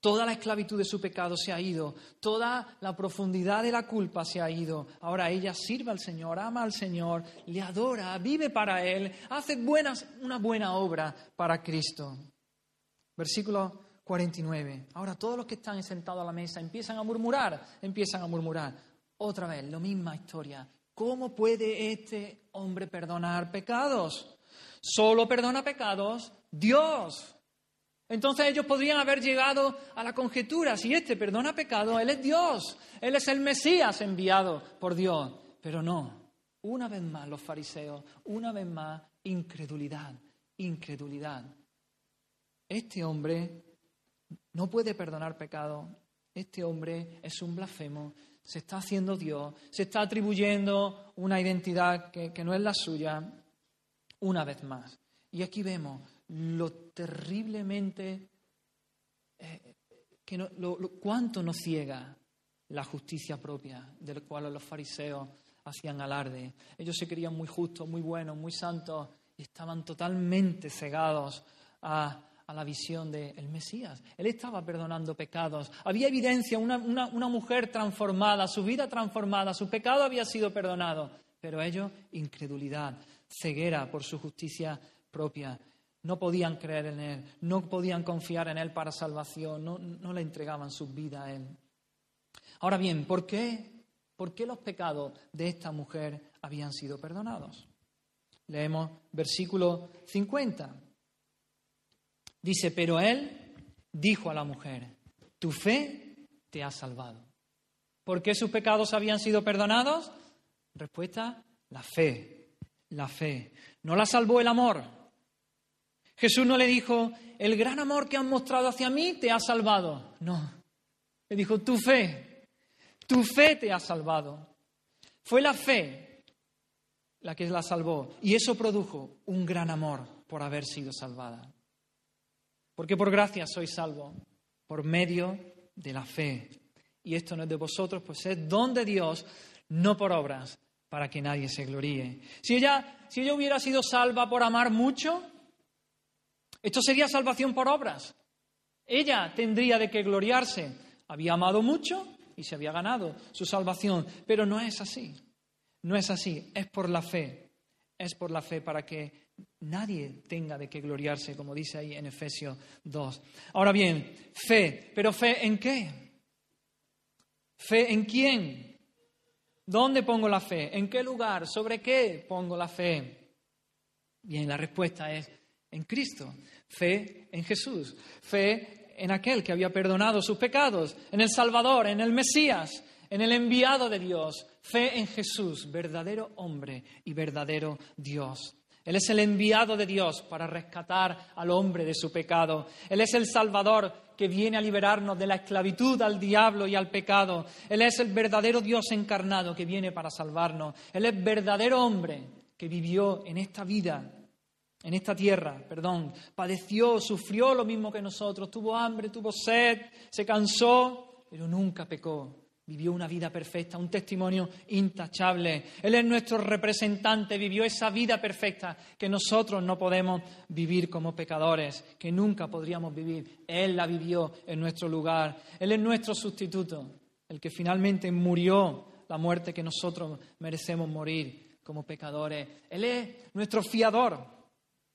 Toda la esclavitud de su pecado se ha ido, toda la profundidad de la culpa se ha ido. Ahora ella sirve al Señor, ama al Señor, le adora, vive para Él, hace buenas, una buena obra para Cristo. Versículo 49. Ahora todos los que están sentados a la mesa empiezan a murmurar, empiezan a murmurar. Otra vez, la misma historia. ¿Cómo puede este hombre perdonar pecados? Solo perdona pecados Dios. Entonces ellos podrían haber llegado a la conjetura, si este perdona pecados, Él es Dios, Él es el Mesías enviado por Dios. Pero no, una vez más los fariseos, una vez más incredulidad, incredulidad. Este hombre no puede perdonar pecado. Este hombre es un blasfemo, se está haciendo Dios, se está atribuyendo una identidad que, no es la suya, una vez más. Y aquí vemos lo terriblemente, eh, que lo, cuánto nos ciega la justicia propia, del cual los fariseos hacían alarde. Ellos se creían muy justos, muy buenos, muy santos, y estaban totalmente cegados a, la visión del Mesías. Él estaba perdonando pecados. Había evidencia, una, una mujer transformada, su vida transformada, su pecado había sido perdonado. Pero ellos, incredulidad, ceguera por su justicia propia. No podían creer en Él, no podían confiar en Él para salvación, no, no le entregaban su vida a Él. Ahora bien, ¿por qué? ¿Por qué los pecados de esta mujer habían sido perdonados? Leemos versículo 50. Dice, pero él dijo a la mujer, tu fe te ha salvado. ¿Por qué sus pecados habían sido perdonados? Respuesta, la fe, la fe. No la salvó el amor. Jesús no le dijo, el gran amor que han mostrado hacia mí te ha salvado. No. Le dijo, tu fe, tu fe te ha salvado. Fue la fe la que la salvó y eso produjo un gran amor por haber sido salvada. Porque por gracia soy salvo, por medio de la fe. Y esto no es de vosotros, pues es don de Dios, no por obras, para que nadie se gloríe. Si ella, si ella hubiera sido salva por amar mucho, esto sería salvación por obras. Ella tendría de qué gloriarse. Había amado mucho, y se había ganado su salvación. Pero no es así. No es así. Es por la fe. Es por la fe para que nadie tenga de qué gloriarse, como dice ahí en Efesios 2. Ahora bien, fe. ¿Pero fe en qué? ¿Fe en quién? ¿Dónde pongo la fe? ¿En qué lugar? ¿Sobre qué pongo la fe? Bien, la respuesta es en Cristo. Fe en Jesús. Fe en aquel que había perdonado sus pecados, en el Salvador, en el Mesías, en el enviado de Dios. Fe en Jesús, verdadero hombre y verdadero Dios. Él es el enviado de Dios para rescatar al hombre de su pecado. Él es el Salvador que viene a liberarnos de la esclavitud al diablo y al pecado. Él es el verdadero Dios encarnado que viene para salvarnos. Él es verdadero hombre que vivió en esta vida en esta tierra, perdón, padeció, sufrió lo mismo que nosotros, tuvo hambre, tuvo sed, se cansó, pero nunca pecó. Vivió una vida perfecta, un testimonio intachable. Él es nuestro representante, vivió esa vida perfecta que nosotros no podemos vivir como pecadores, que nunca podríamos vivir. Él la vivió en nuestro lugar. Él es nuestro sustituto, el que finalmente murió la muerte que nosotros merecemos morir como pecadores. Él es nuestro fiador,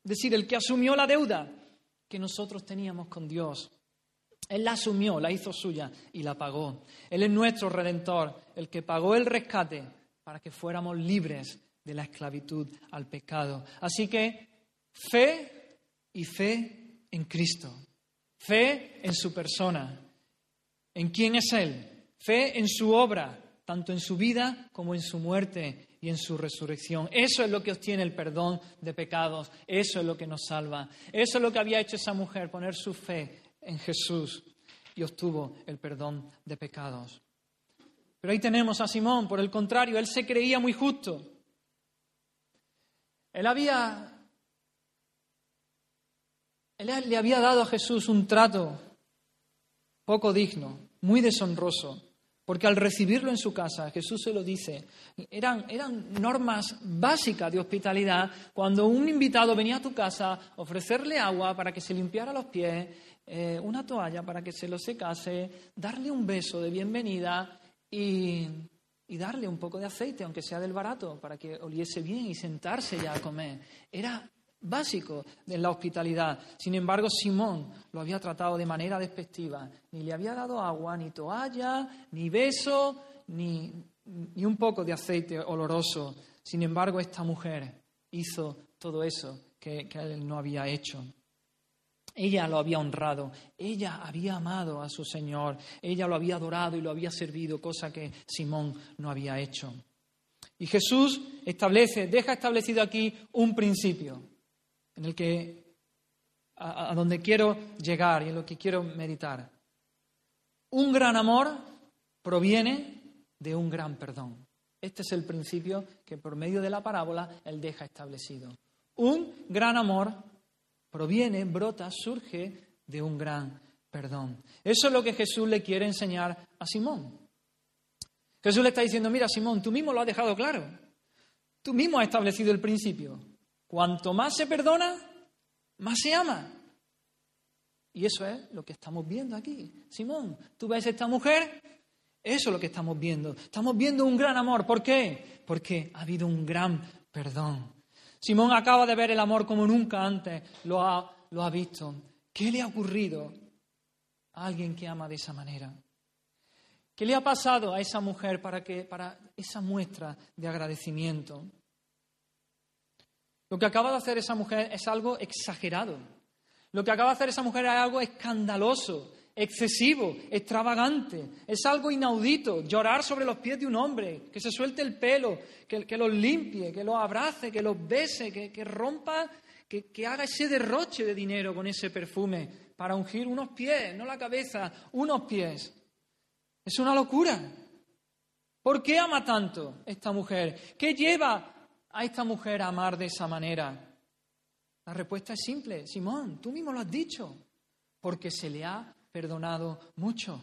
es decir, el que asumió la deuda que nosotros teníamos con Dios. Él la asumió, la hizo suya y la pagó. Él es nuestro redentor, el que pagó el rescate para que fuéramos libres de la esclavitud al pecado. Así que fe y fe en Cristo. Fe en su persona. ¿En quién es Él? Fe en su obra, tanto en su vida como en su muerte y en su resurrección. Eso es lo que obtiene el perdón de pecados, eso es lo que nos salva. Eso es lo que había hecho esa mujer, poner su fe en Jesús y obtuvo el perdón de pecados. Pero ahí tenemos a Simón, por el contrario, él se creía muy justo. Él había él le había dado a Jesús un trato poco digno, muy deshonroso. Porque al recibirlo en su casa, Jesús se lo dice, eran, eran, normas básicas de hospitalidad. Cuando un invitado venía a tu casa, ofrecerle agua para que se limpiara los pies, eh, una toalla para que se lo secase, darle un beso de bienvenida y, darle un poco de aceite, aunque sea del barato, para que oliese bien y sentarse ya a comer. Era básico de la hospitalidad. Sin embargo, Simón lo había tratado de manera despectiva. Ni le había dado agua, ni toalla, ni beso, ni, ni un poco de aceite oloroso. Sin embargo, esta mujer hizo todo eso que, que él no había hecho. Ella lo había honrado, ella había amado a su Señor, ella lo había adorado y lo había servido, cosa que Simón no había hecho. Y Jesús establece, deja establecido aquí un principio en el que a, donde quiero llegar y en lo que quiero meditar. Un gran amor proviene de un gran perdón. Este es el principio que por medio de la parábola él deja establecido. Un gran amor proviene, brota, surge de un gran perdón. Eso es lo que Jesús le quiere enseñar a Simón. Jesús le está diciendo, mira Simón, tú mismo lo has dejado claro. Tú mismo has establecido el principio. Cuanto más se perdona, más se ama. Y eso es lo que estamos viendo aquí. Simón, tú ves a esta mujer, eso es lo que estamos viendo. Estamos viendo un gran amor. ¿Por qué? Porque ha habido un gran perdón. Simón acaba de ver el amor como nunca antes lo ha, lo ha visto. ¿Qué le ha ocurrido a alguien que ama de esa manera? ¿Qué le ha pasado a esa mujer para, que, para esa muestra de agradecimiento? Lo que acaba de hacer esa mujer es algo exagerado. Lo que acaba de hacer esa mujer es algo escandaloso, excesivo, extravagante. Es algo inaudito. Llorar sobre los pies de un hombre, que se suelte el pelo, que, que los limpie, que los abrace, que los bese, que, rompa, que, que haga ese derroche de dinero con ese perfume para ungir unos pies, no la cabeza, unos pies. Es una locura. ¿Por qué ama tanto esta mujer? ¿Qué lleva a esta mujer a amar de esa manera? La respuesta es simple, Simón, tú mismo lo has dicho, porque se le ha perdonado mucho,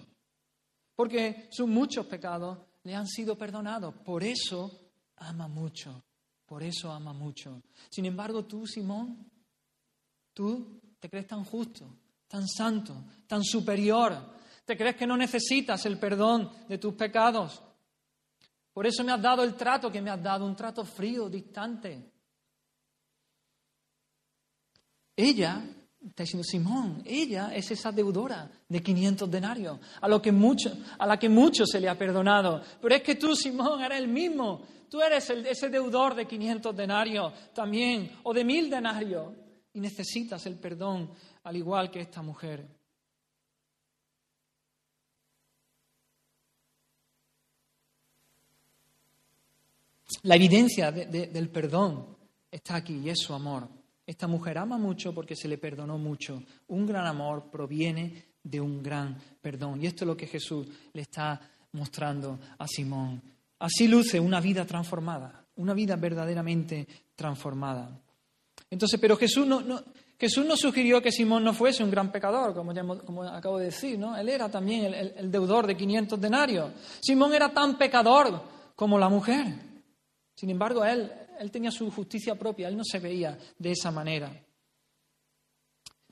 porque sus muchos pecados le han sido perdonados, por eso ama mucho, por eso ama mucho. Sin embargo, tú, Simón, tú te crees tan justo, tan santo, tan superior, te crees que no necesitas el perdón de tus pecados. Por eso me has dado el trato que me has dado, un trato frío, distante. Ella, está diciendo Simón, ella es esa deudora de 500 denarios, a, lo que mucho, a la que mucho se le ha perdonado. Pero es que tú, Simón, eres el mismo. Tú eres ese deudor de 500 denarios también, o de mil denarios, y necesitas el perdón, al igual que esta mujer. La evidencia del perdón está aquí y es su amor. Esta mujer ama mucho porque se le perdonó mucho. Un gran amor proviene de un gran perdón. Y esto es lo que Jesús le está mostrando a Simón. Así luce una vida transformada, una vida verdaderamente transformada. Entonces, pero Jesús no, Jesús no sugirió que Simón no fuese un gran pecador, como, como acabo de decir, ¿no? Él era también el deudor de 500 denarios. Simón era tan pecador como la mujer. Sin embargo, él él tenía su justicia propia, él no se veía de esa manera.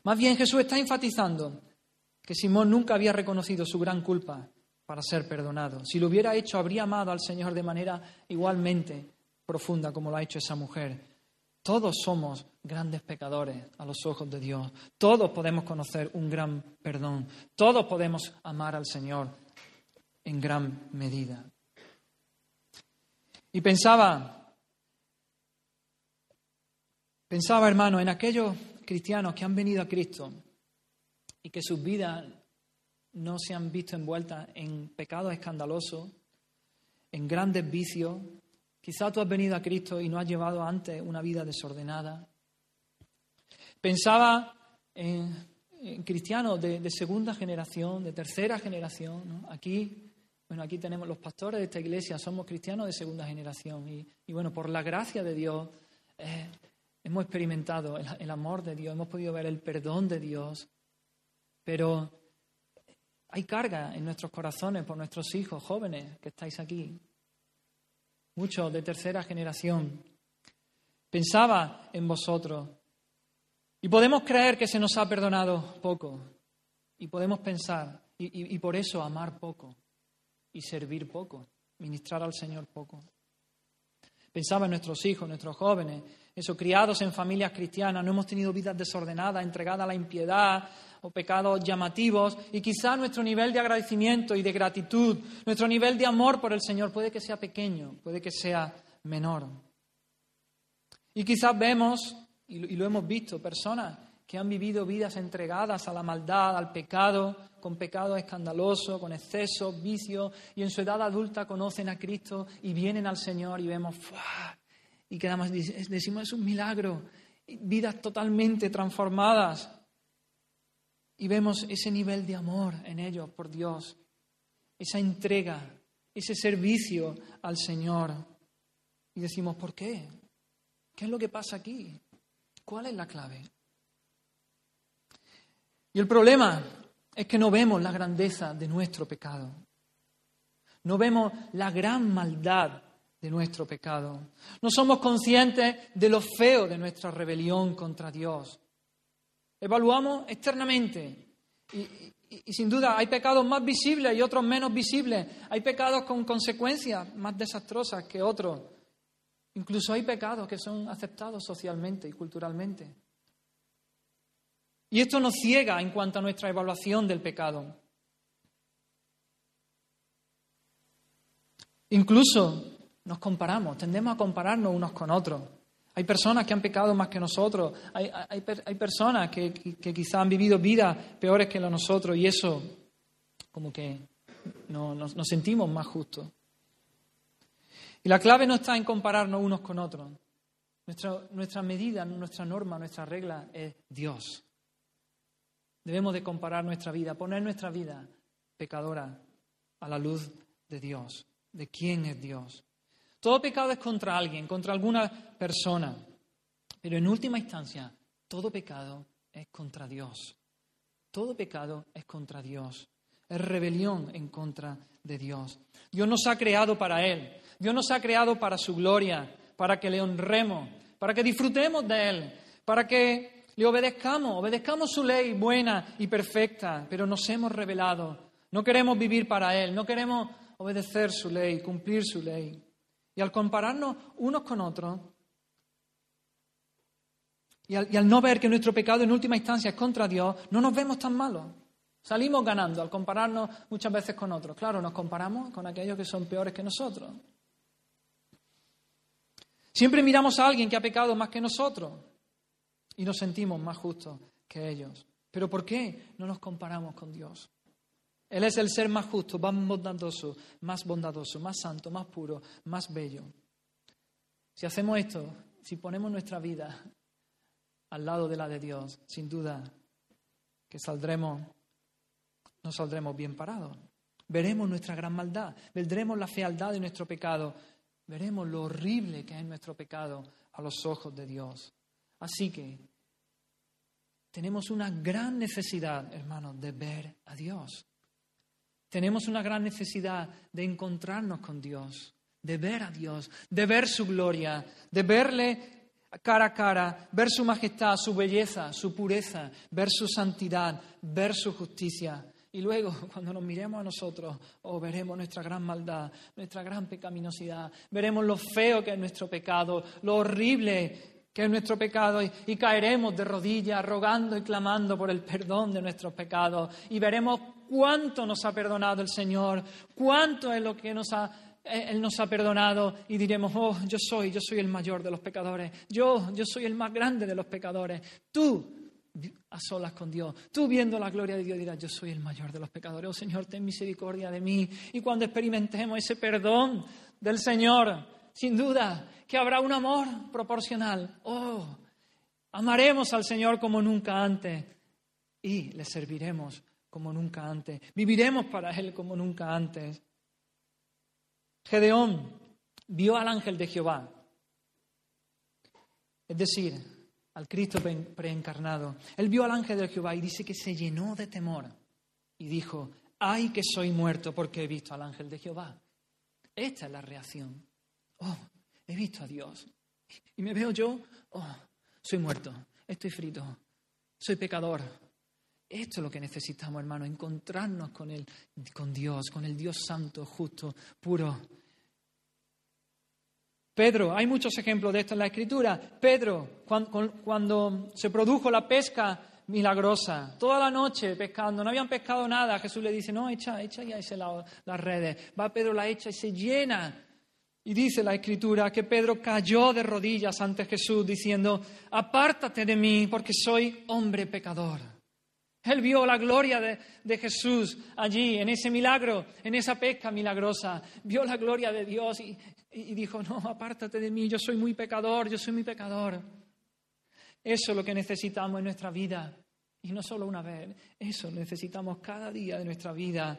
Más bien Jesús está enfatizando que Simón nunca había reconocido su gran culpa para ser perdonado. Si lo hubiera hecho, habría amado al Señor de manera igualmente profunda como lo ha hecho esa mujer. Todos somos grandes pecadores a los ojos de Dios. Todos podemos conocer un gran perdón. Todos podemos amar al Señor en gran medida. Y pensaba Pensaba, hermano, en aquellos cristianos que han venido a Cristo y que sus vidas no se han visto envueltas en pecados escandalosos, en grandes vicios. Quizá tú has venido a Cristo y no has llevado antes una vida desordenada. Pensaba en, cristianos de, segunda generación, de tercera generación. Aquí, bueno, aquí tenemos los pastores de esta iglesia, somos cristianos de segunda generación. Y, bueno, por la gracia de Dios, eh, hemos experimentado el, amor de Dios, hemos podido ver el perdón de Dios, pero hay carga en nuestros corazones por nuestros hijos jóvenes que estáis aquí, muchos de tercera generación. Pensaba en vosotros y podemos creer que se nos ha perdonado poco y podemos pensar y por eso amar poco y servir poco, ministrar al Señor poco. Pensaba en nuestros hijos, nuestros jóvenes, eso, criados en familias cristianas, no hemos tenido vidas desordenadas, entregadas a la impiedad o pecados llamativos, y quizá nuestro nivel de agradecimiento y de gratitud, nuestro nivel de amor por el Señor puede que sea pequeño, puede que sea menor. Y quizás vemos, y lo hemos visto, personas que han vivido vidas entregadas a la maldad, al pecado, con pecados escandalosos, con excesos, vicios, y en su edad adulta conocen a Cristo y vienen al Señor y vemos, y quedamos, decimos, es un milagro, vidas totalmente transformadas. Y vemos ese nivel de amor en ellos por Dios, esa entrega, ese servicio al Señor. Y decimos, ¿por qué? ¿Qué es lo que pasa aquí? ¿Cuál es la clave? Y el problema es que no vemos la grandeza de nuestro pecado. No vemos la gran maldad de nuestro pecado. No somos conscientes de lo feo de nuestra rebelión contra Dios. Evaluamos externamente y, sin duda hay pecados más visibles y otros menos visibles. Hay pecados con consecuencias más desastrosas que otros. Incluso hay pecados que son aceptados socialmente y culturalmente. Y esto nos ciega en cuanto a nuestra evaluación del pecado. Incluso nos comparamos, tendemos a compararnos unos con otros. Hay personas que han pecado más que nosotros, hay, personas que, quizá han vivido vidas peores que la nosotros y eso como que nos, sentimos más justos. Y la clave no está en compararnos unos con otros. Nuestra medida, nuestra norma, nuestra regla es Dios. Debemos de comparar nuestra vida, poner nuestra vida pecadora a la luz de Dios de quién es Dios. Todo pecado es contra alguien, contra alguna persona, pero en última instancia, todo pecado es contra Dios. Todo pecado es contra Dios. Es rebelión en contra de Dios. Dios nos ha creado para Él. Dios nos ha creado para su gloria, para que le honremos, para que disfrutemos de Él, para que le obedezcamos, obedezcamos su ley buena y perfecta, pero nos hemos rebelado. No queremos vivir para Él, no queremos obedecer su ley, cumplir su ley. Y al compararnos unos con otros, y al, no ver que nuestro pecado en última instancia es contra Dios, no nos vemos tan malos. Salimos ganando al compararnos muchas veces con otros. Claro, nos comparamos con aquellos que son peores que nosotros. Siempre miramos a alguien que ha pecado más que nosotros y nos sentimos más justos que ellos. Pero ¿por qué no nos comparamos con Dios? Él es el ser más justo, más bondadoso, más bondadoso, más santo, más puro, más bello. Si hacemos esto, si ponemos nuestra vida al lado de la de Dios, sin duda que saldremos, no saldremos bien parados. Veremos nuestra gran maldad, veremos la fealdad de nuestro pecado, veremos lo horrible que es nuestro pecado a los ojos de Dios. Así que tenemos una gran necesidad, hermanos, de ver a Dios. Tenemos una gran necesidad de encontrarnos con Dios, de ver a Dios, de ver su gloria, de verle cara a cara, ver su majestad, su belleza, su pureza, ver su santidad, ver su justicia. Y luego, cuando nos miremos a nosotros, oh, veremos nuestra gran maldad, nuestra gran pecaminosidad, veremos lo feo que es nuestro pecado, lo horrible que es nuestro pecado, y, caeremos de rodillas rogando y clamando por el perdón de nuestros pecados, y veremos cuánto nos ha perdonado el Señor, cuánto es lo que nos ha, eh, Él nos ha perdonado y diremos, oh, yo soy, yo soy el mayor de los pecadores, yo, yo soy el más grande de los pecadores. Tú, a solas con Dios, tú viendo la gloria de Dios dirás, yo soy el mayor de los pecadores, oh Señor, ten misericordia de mí. Y cuando experimentemos ese perdón del Señor, sin duda que habrá un amor proporcional. Oh, amaremos al Señor como nunca antes y le serviremos como nunca antes. Viviremos para Él como nunca antes. Gedeón vio al ángel de Jehová, es decir, al Cristo preencarnado. Él vio al ángel de Jehová y dice que se llenó de temor y dijo, ay que soy muerto porque he visto al ángel de Jehová. Esta es la reacción. Oh, he visto a Dios. Y me veo yo, oh, soy muerto, estoy frito, soy pecador, esto es lo que necesitamos, hermano, encontrarnos con, el, con Dios, con el Dios santo, justo, puro. Pedro, hay muchos ejemplos de esto en la Escritura. Pedro, cuando, se produjo la pesca milagrosa, toda la noche pescando, no habían pescado nada, Jesús le dice, no, echa, echa ya lado las redes. Va Pedro, la echa y se llena. Y dice la Escritura que Pedro cayó de rodillas ante Jesús diciendo, apártate de mí porque soy hombre pecador. Él vio la gloria de, Jesús allí, en ese milagro, en esa pesca milagrosa. Vio la gloria de Dios y, y dijo, no, apártate de mí, yo soy muy pecador, yo soy muy pecador. Eso es lo que necesitamos en nuestra vida. Y no solo una vez, eso necesitamos cada día de nuestra vida.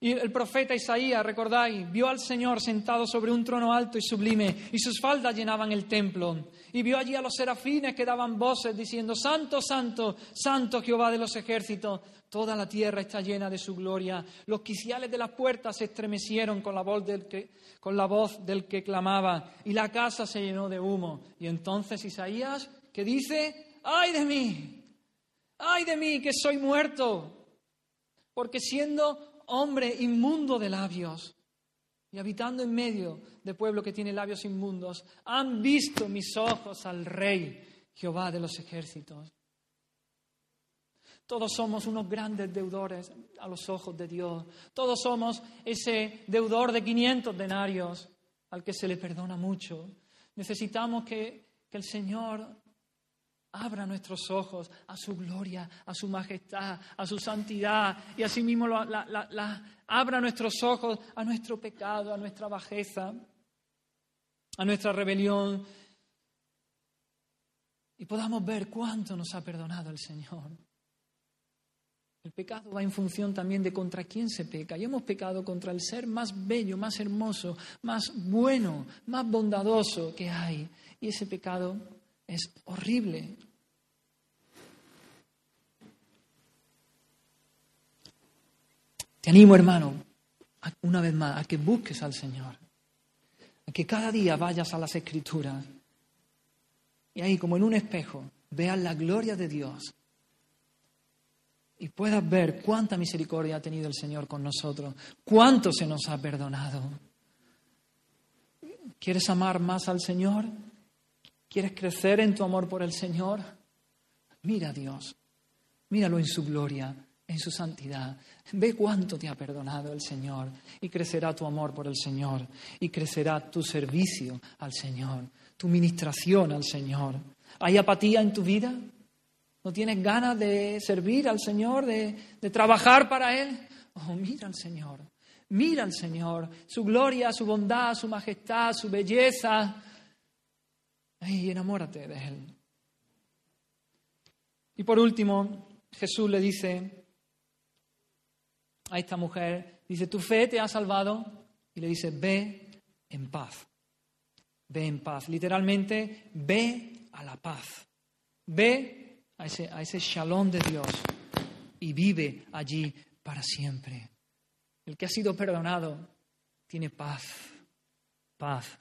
Y el profeta Isaías, recordáis, vio al Señor sentado sobre un trono alto y sublime, y sus faldas llenaban el templo. Y vio allí a los serafines que daban voces diciendo, Santo, Santo, Santo Jehová de los ejércitos, toda la tierra está llena de su gloria. Los quiciales de las puertas se estremecieron con la voz del que, con la voz del que clamaba, y la casa se llenó de humo. Y entonces Isaías, que dice, ay de mí, ay de mí, que soy muerto, porque siendo hombre inmundo de labios y habitando en medio de pueblo que tiene labios inmundos, han visto mis ojos al Rey, Jehová de los ejércitos. Todos somos unos grandes deudores a los ojos de Dios. Todos somos ese deudor de 500 denarios al que se le perdona mucho. Necesitamos que, que el Señor abra nuestros ojos a su gloria, a su majestad, a su santidad y asimismo abra nuestros ojos a nuestro pecado, a nuestra bajeza, a nuestra rebelión y podamos ver cuánto nos ha perdonado el Señor. El pecado va en función también de contra quién se peca. Y hemos pecado contra el ser más bello, más hermoso, más bueno, más bondadoso que hay. Y ese pecado es horrible. Te animo, hermano, una vez más, a que busques al Señor, a que cada día vayas a las Escrituras y ahí, como en un espejo, veas la gloria de Dios y puedas ver cuánta misericordia ha tenido el Señor con nosotros, cuánto se nos ha perdonado. ¿Quieres amar más al Señor? ¿Quieres crecer en tu amor por el Señor? Mira a Dios, míralo en su gloria, en su santidad. Ve cuánto te ha perdonado el Señor y crecerá tu amor por el Señor y crecerá tu servicio al Señor, tu ministración al Señor. ¿Hay apatía en tu vida? ¿No tienes ganas de servir al Señor, de, trabajar para Él? Oh, mira al Señor, mira al Señor, su gloria, su bondad, su majestad, su belleza, y enamórate de Él. Y por último, Jesús le dice a esta mujer, dice, tu fe te ha salvado, y le dice, ve en paz, ve en paz. Literalmente, ve a la paz, ve a ese, a ese shalom de Dios y vive allí para siempre. El que ha sido perdonado tiene paz, paz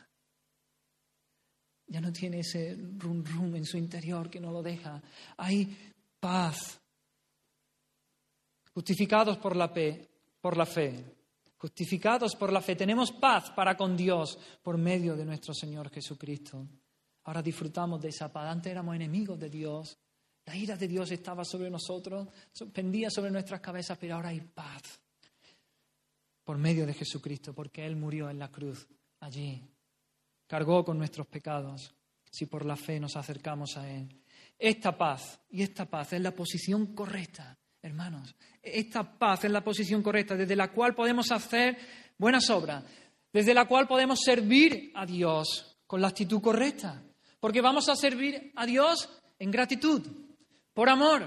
ya no tiene ese rum rum en su interior que no lo deja. Hay paz. Justificados por la fe, por la fe. Justificados por la fe. Tenemos paz para con Dios por medio de nuestro Señor Jesucristo. Ahora disfrutamos de esa paz. Antes éramos enemigos de Dios. La ira de Dios estaba sobre nosotros, pendía sobre nuestras cabezas, pero ahora hay paz por medio de Jesucristo, porque Él murió en la cruz allí cargó con nuestros pecados si por la fe nos acercamos a Él. Esta paz, y esta paz es la posición correcta, hermanos. Esta paz es la posición correcta desde la cual podemos hacer buenas obras, desde la cual podemos servir a Dios con la actitud correcta. Porque vamos a servir a Dios en gratitud, por amor.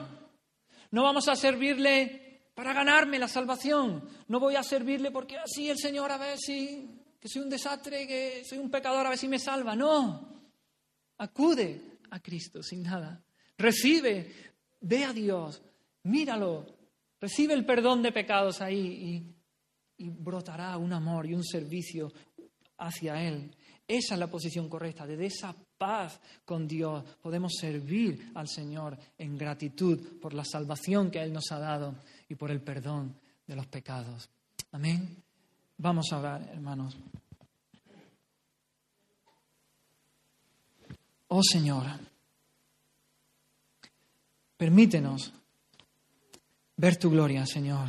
No vamos a servirle para ganarme la salvación. No voy a servirle porque así el Señor a ver si que soy un desastre, que soy un pecador, a ver si me salva. No, acude a Cristo sin nada. Recibe, ve a Dios, míralo, recibe el perdón de pecados ahí y, brotará un amor y un servicio hacia Él. Esa es la posición correcta. Desde esa paz con Dios podemos servir al Señor en gratitud por la salvación que Él nos ha dado y por el perdón de los pecados. Amén. Vamos a orar, hermanos. Oh Señor, permítenos ver tu gloria, Señor.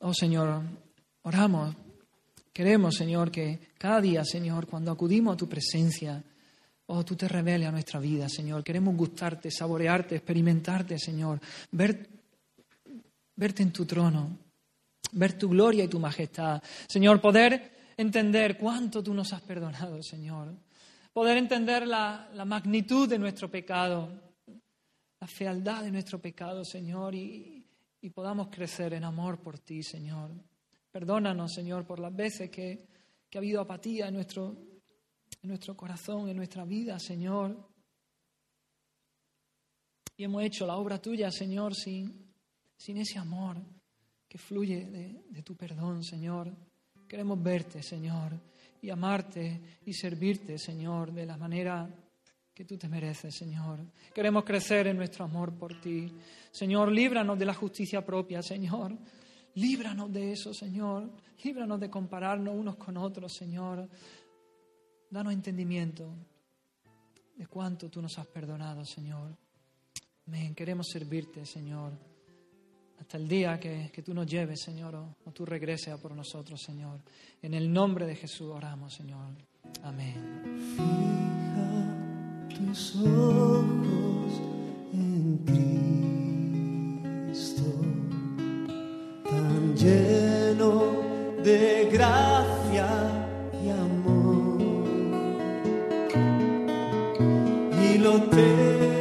Oh Señor, oramos, queremos, Señor, que cada día, Señor, cuando acudimos a tu presencia, oh, tú te reveles a nuestra vida, Señor. Queremos gustarte, saborearte, experimentarte, Señor, ver, verte en tu trono ver tu gloria y tu majestad. Señor, poder entender cuánto tú nos has perdonado, Señor. Poder entender la, magnitud de nuestro pecado, la fealdad de nuestro pecado, Señor, y, y podamos crecer en amor por ti, Señor. Perdónanos, Señor, por las veces que, que ha habido apatía en nuestro, en nuestro corazón, en nuestra vida, Señor. Y hemos hecho la obra tuya, Señor, sin, sin ese amor que fluye de, tu perdón, Señor. Queremos verte, Señor, y amarte y servirte, Señor, de la manera que tú te mereces, Señor. Queremos crecer en nuestro amor por ti. Señor, líbranos de la justicia propia, Señor. Líbranos de eso, Señor. Líbranos de compararnos unos con otros, Señor. Danos entendimiento de cuánto tú nos has perdonado, Señor. Amén. Queremos servirte, Señor. Hasta el día que, que tú nos lleves, Señor, o, tú regreses a por nosotros, Señor. En el nombre de Jesús oramos, Señor. Amén. Fija tus ojos en Cristo, tan lleno de gracia y amor. Y lo terrenal